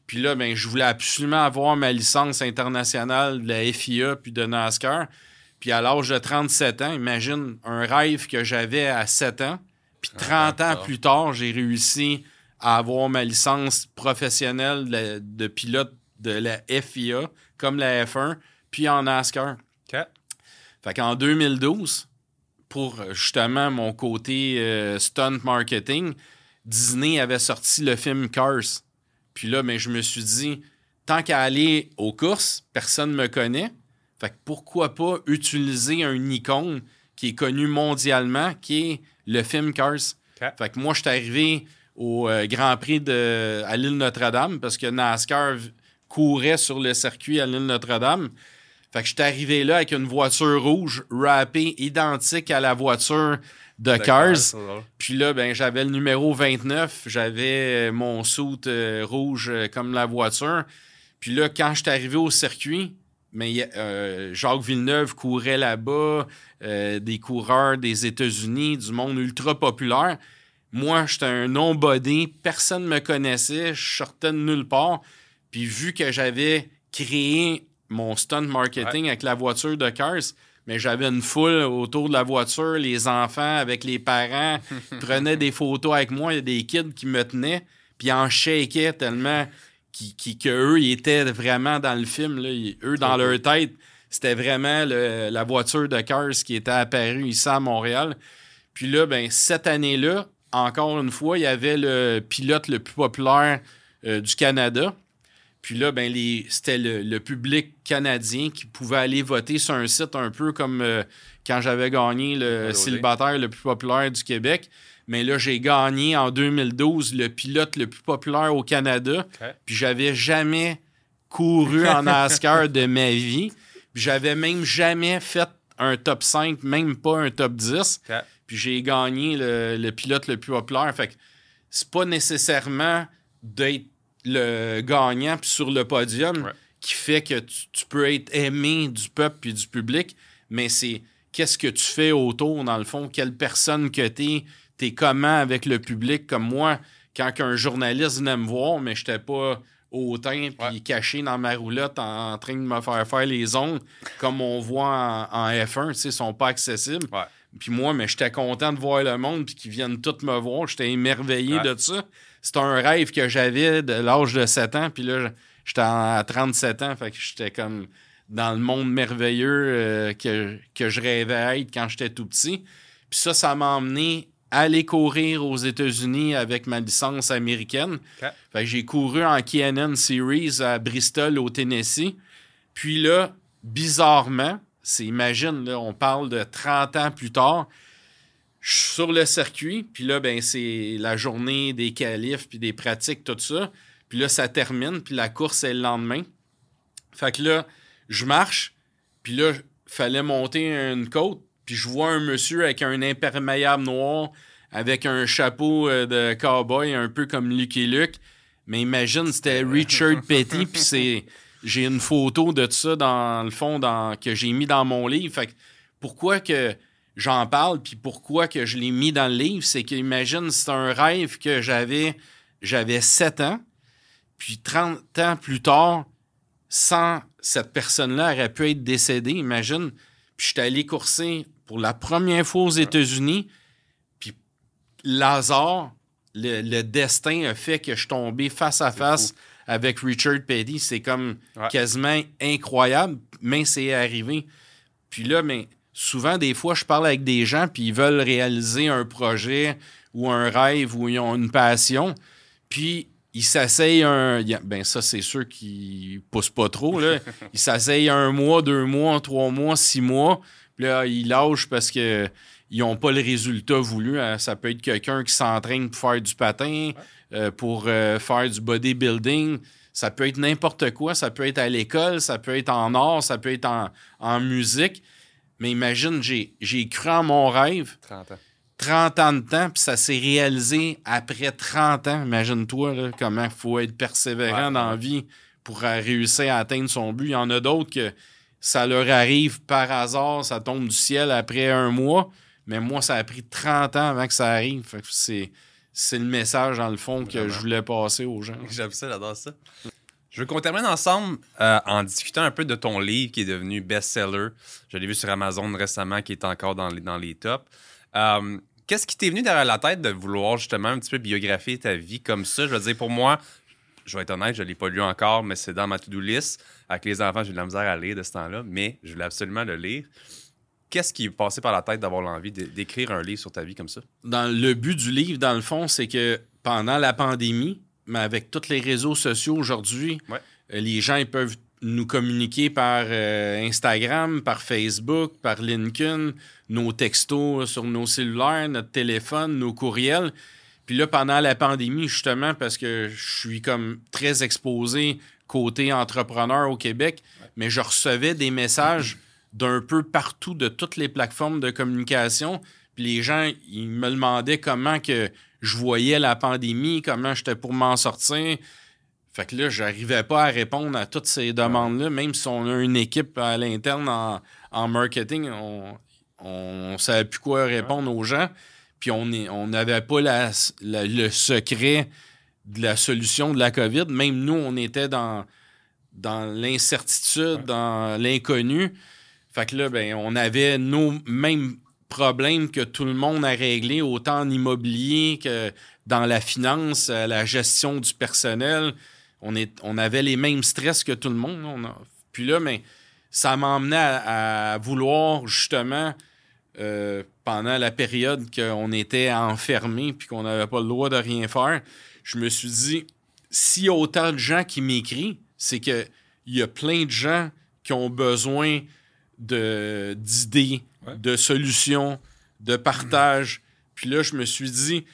Puis là, ben, je voulais absolument avoir ma licence internationale de la FIA puis de NASCAR. Puis à l'âge de 37 ans, imagine un rêve que j'avais à 7 ans. Puis 30 ans plus tard, j'ai réussi à avoir ma licence professionnelle de, pilote de la FIA, comme la F1, puis en NASCAR. Fait qu'en 2012, pour euh, justement mon côté euh, stunt marketing, Disney avait sorti le film Cars. Puis là, ben, je me suis dit, tant qu'à aller aux courses, personne ne me connaît. Fait que pourquoi pas utiliser un icône qui est connu mondialement, qui est le film Cars. Fait que moi, je suis arrivé au euh, Grand Prix de, à l'île Notre-Dame parce que NASCAR courait sur le circuit à l'île Notre-Dame. Fait que j'étais arrivé là avec une voiture rouge wrappée identique à la voiture de Cars. Puis là, ben, j'avais le numéro 29, j'avais mon soute euh, rouge euh, comme la voiture. Puis là, quand j'étais arrivé au circuit, mais euh, Jacques Villeneuve courait là-bas, des coureurs des États-Unis, du monde ultra populaire. Moi, j'étais un non-body, personne ne me connaissait, je sortais de nulle part. Puis vu que j'avais créé mon stunt marketing avec la voiture de Cars, mais j'avais une foule autour de la voiture, les enfants avec les parents *laughs* prenaient des photos avec moi, il y a des kids qui me tenaient, puis en shakaient tellement qu'eux, ils étaient vraiment dans le film. Là. Eux, dans leur tête, c'était vraiment la voiture de Cars qui était apparue ici à Montréal. Puis là, ben, cette année-là, encore une fois, il y avait le pilote le plus populaire euh, du Canada. Puis là, ben, c'était le, public canadien qui pouvait aller voter sur un site un peu comme euh, quand j'avais gagné le célibataire le plus populaire du Québec. Mais là, j'ai gagné en 2012 le pilote le plus populaire au Canada. Puis j'avais jamais couru en *laughs* NASCAR de ma vie. Puis j'avais même jamais fait un top 5, même pas un top 10. Puis j'ai gagné le, pilote le plus populaire. Fait que c'est pas nécessairement d'être le gagnant puis sur le podium qui fait que tu, peux être aimé du peuple puis du public, mais c'est qu'est-ce que tu fais autour, dans le fond, quelle personne que t'es, t'es comment avec le public, comme moi, quand un journaliste venait me voir, mais j'étais pas hautain puis caché dans ma roulotte en, train de me faire faire les ondes, comme on voit en, F1, tu sais, sont pas accessibles. Puis moi, mais j'étais content de voir le monde puis qu'ils viennent tous me voir. J'étais émerveillé de ça c'était un rêve que j'avais de l'âge de 7 ans. Puis là, j'étais à 37 ans. Fait que j'étais comme dans le monde merveilleux euh, que, que je rêvais être quand j'étais tout petit. Puis ça, ça m'a emmené à aller courir aux États-Unis avec ma licence américaine. Fait que j'ai couru en KNN Series à Bristol, au Tennessee. Puis là, bizarrement, c'est imagine, là, on parle de 30 ans plus tard, je suis sur le circuit, puis là, ben, c'est la journée des qualifs, puis des pratiques, tout ça. Puis là, ça termine, puis la course est le lendemain. Fait que là, je marche, puis là, fallait monter une côte, puis je vois un monsieur avec un imperméable noir, avec un chapeau euh, de cowboy, un peu comme Lucky Luke. Mais imagine, c'était Richard *laughs* Petty, puis c'est... J'ai une photo de ça dans le fond dans, que j'ai mis dans mon livre. Fait que pourquoi que j'en parle, puis pourquoi que je l'ai mis dans le livre, c'est qu'imagine, c'est un rêve que j'avais, j'avais 7 ans, puis 30 ans plus tard, sans cette personne-là, aurait pu être décédée, imagine. Puis je suis allé courser pour la première fois aux États-Unis, puis Lazare, le, destin a fait que je suis tombé face à face avec Richard Petty. C'est comme quasiment incroyable, mais c'est arrivé. Puis là, mais souvent, des fois, je parle avec des gens, puis ils veulent réaliser un projet ou un rêve ou ils ont une passion, puis ils s'asseyent un. Ben, ça, c'est sûr qu'ils poussent pas trop, là. *laughs* Ils s'asseyent un mois, deux mois, trois mois, six mois, puis là, ils lâchent parce que ils n'ont pas le résultat voulu. Hein. Ça peut être quelqu'un qui s'entraîne pour faire du patin, euh, pour euh, faire du bodybuilding. Ça peut être n'importe quoi. Ça peut être à l'école, ça peut être en art, ça peut être en, en musique. Mais imagine, j'ai cru en mon rêve. 30 ans. 30 ans de temps, puis ça s'est réalisé après 30 ans. Imagine-toi comment il faut être persévérant dans la vie pour réussir à atteindre son but. Il y en a d'autres que ça leur arrive par hasard, ça tombe du ciel après un mois. Mais moi, ça a pris 30 ans avant que ça arrive. c'est, le message, dans le fond, que je voulais passer aux gens. J'aime ça, j'adore ça. Je veux qu'on termine ensemble euh, en discutant un peu de ton livre qui est devenu best-seller. Je l'ai vu sur Amazon récemment, qui est encore dans les, dans les tops. Euh, qu'est-ce qui t'est venu derrière la tête de vouloir justement un petit peu biographier ta vie comme ça? Je veux dire, pour moi, je vais être honnête, je ne l'ai pas lu encore, mais c'est dans ma to-do list. Avec les enfants, j'ai de la misère à lire de ce temps-là, mais je voulais absolument le lire. Qu'est-ce qui est passé par la tête d'avoir l'envie d'écrire un livre sur ta vie comme ça? Dans le but du livre, dans le fond, c'est que pendant la pandémie, mais avec tous les réseaux sociaux aujourd'hui, euh, les gens ils peuvent nous communiquer par euh, Instagram, par Facebook, par LinkedIn, nos textos sur nos cellulaires, notre téléphone, nos courriels. Puis là, pendant la pandémie, justement, parce que je suis comme très exposé côté entrepreneur au Québec, mais je recevais des messages d'un peu partout de toutes les plateformes de communication. Puis les gens, ils me demandaient comment que je voyais la pandémie, comment j'étais pour m'en sortir. Fait que là, j'arrivais pas à répondre à toutes ces demandes-là, même si on a une équipe à l'interne en, marketing, on, on savait plus quoi répondre aux gens. Puis on n'avait pas le secret de la solution de la COVID. Même nous, on était dans, dans l'incertitude, dans l'inconnu. Fait que là, ben, on avait nos mêmes problèmes que tout le monde a réglés, autant en immobilier que dans la finance, euh, la gestion du personnel. On, est, on avait les mêmes stress que tout le monde. puis là, mais, ça m'a amené à, vouloir justement, euh, pendant la période qu'on était enfermé puis qu'on n'avait pas le droit de rien faire, je me suis dit, s'il y a autant de gens qui m'écrivent, c'est qu'il y a plein de gens qui ont besoin d'idées, de, solutions, de partage. Puis là, je me suis dit,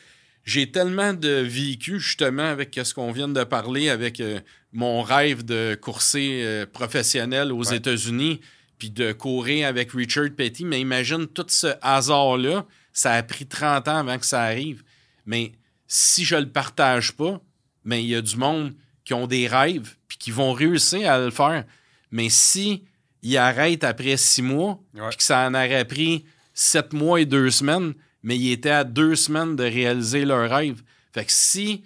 j'ai tellement de vécu justement avec ce qu'on vient de parler, avec euh, mon rêve de courser euh, professionnel aux États-Unis, puis de courir avec Richard Petty. Mais imagine tout ce hasard-là, ça a pris 30 ans avant que ça arrive. Mais si je le partage pas, mais il y a du monde qui ont des rêves puis qui vont réussir à le faire. Mais si ils arrêtent après six mois, puis que ça en aurait pris sept mois et deux semaines, mais ils étaient à deux semaines de réaliser leur rêve. Fait que si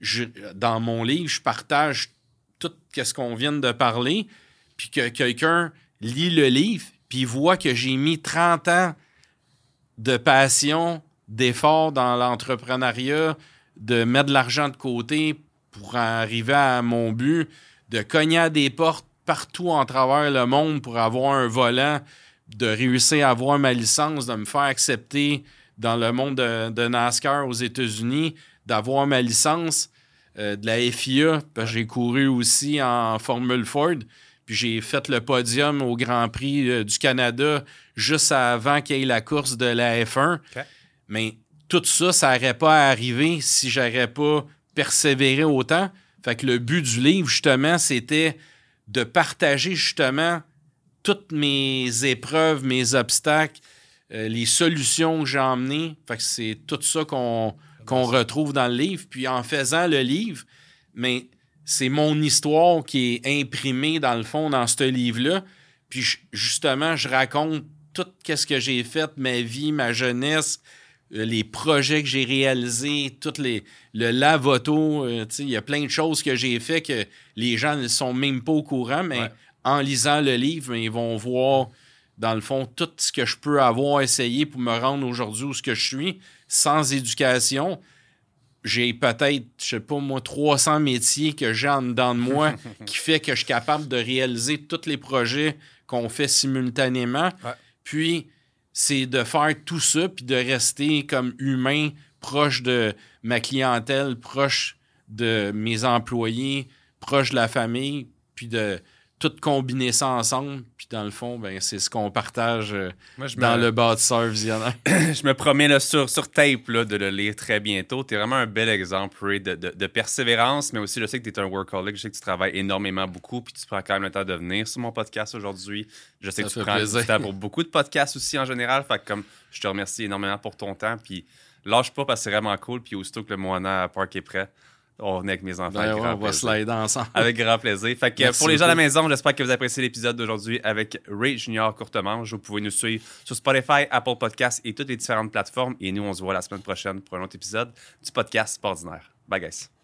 je, dans mon livre, je partage tout ce qu'on vient de parler, puis que quelqu'un lit le livre, puis voit que j'ai mis 30 ans de passion, d'effort dans l'entrepreneuriat, de mettre de l'argent de côté pour arriver à mon but, de cogner à des portes partout en travers le monde pour avoir un volant, de réussir à avoir ma licence, de me faire accepter dans le monde de, NASCAR aux États-Unis, d'avoir ma licence euh, de la FIA, parce que j'ai couru aussi en Formule Ford, puis j'ai fait le podium au Grand Prix euh, du Canada juste avant qu'il y ait la course de la F1. Mais tout ça, ça n'aurait pas arrivé si j'aurais pas persévéré autant. Fait que le but du livre, justement, c'était de partager justement toutes mes épreuves, mes obstacles, euh, les solutions que j'ai emmenées. Fait que c'est tout ça qu'on retrouve dans le livre. Puis en faisant le livre, mais c'est mon histoire qui est imprimée dans le fond dans ce livre-là. Puis justement, je raconte tout ce que j'ai fait, ma vie, ma jeunesse, les projets que j'ai réalisés, tout les, le lavoto, euh, il y a plein de choses que j'ai fait que les gens ne sont même pas au courant, mais en lisant le livre, ils vont voir, dans le fond, tout ce que je peux avoir essayé pour me rendre aujourd'hui où ce que je suis, sans éducation. J'ai peut-être, je sais pas moi, 300 métiers que j'ai en dedans de moi *laughs* qui fait que je suis capable de réaliser tous les projets qu'on fait simultanément. Puis, c'est de faire tout ça, puis de rester comme humain, proche de ma clientèle, proche de mes employés, proche de la famille, puis de tout combiner ça ensemble. Puis dans le fond, ben, c'est ce qu'on partage euh, dans le bâtisseur visionnaire. *coughs* je me promets là, sur, sur tape là, de le lire très bientôt. Tu es vraiment un bel exemple, Ray, de, de, persévérance, mais aussi je sais que tu es un workaholic. Je sais que tu travailles énormément beaucoup, puis tu prends quand même le temps de venir sur mon podcast aujourd'hui. Je sais que tu prends le temps pour beaucoup de podcasts aussi en général. Fait comme je te remercie énormément pour ton temps. Puis lâche pas parce que c'est vraiment cool. Puis aussitôt que le Moana Park est prêt, on venait avec mes enfants. Ben on va slider ensemble. Avec grand plaisir. Fait que pour les gens à la maison, j'espère que vous appréciez l'épisode d'aujourd'hui avec Ray Junior Courtemange. Vous pouvez nous suivre sur Spotify, Apple Podcasts et toutes les différentes plateformes. Et nous, on se voit la semaine prochaine pour un autre épisode du podcast Ordinaire. Bye, guys.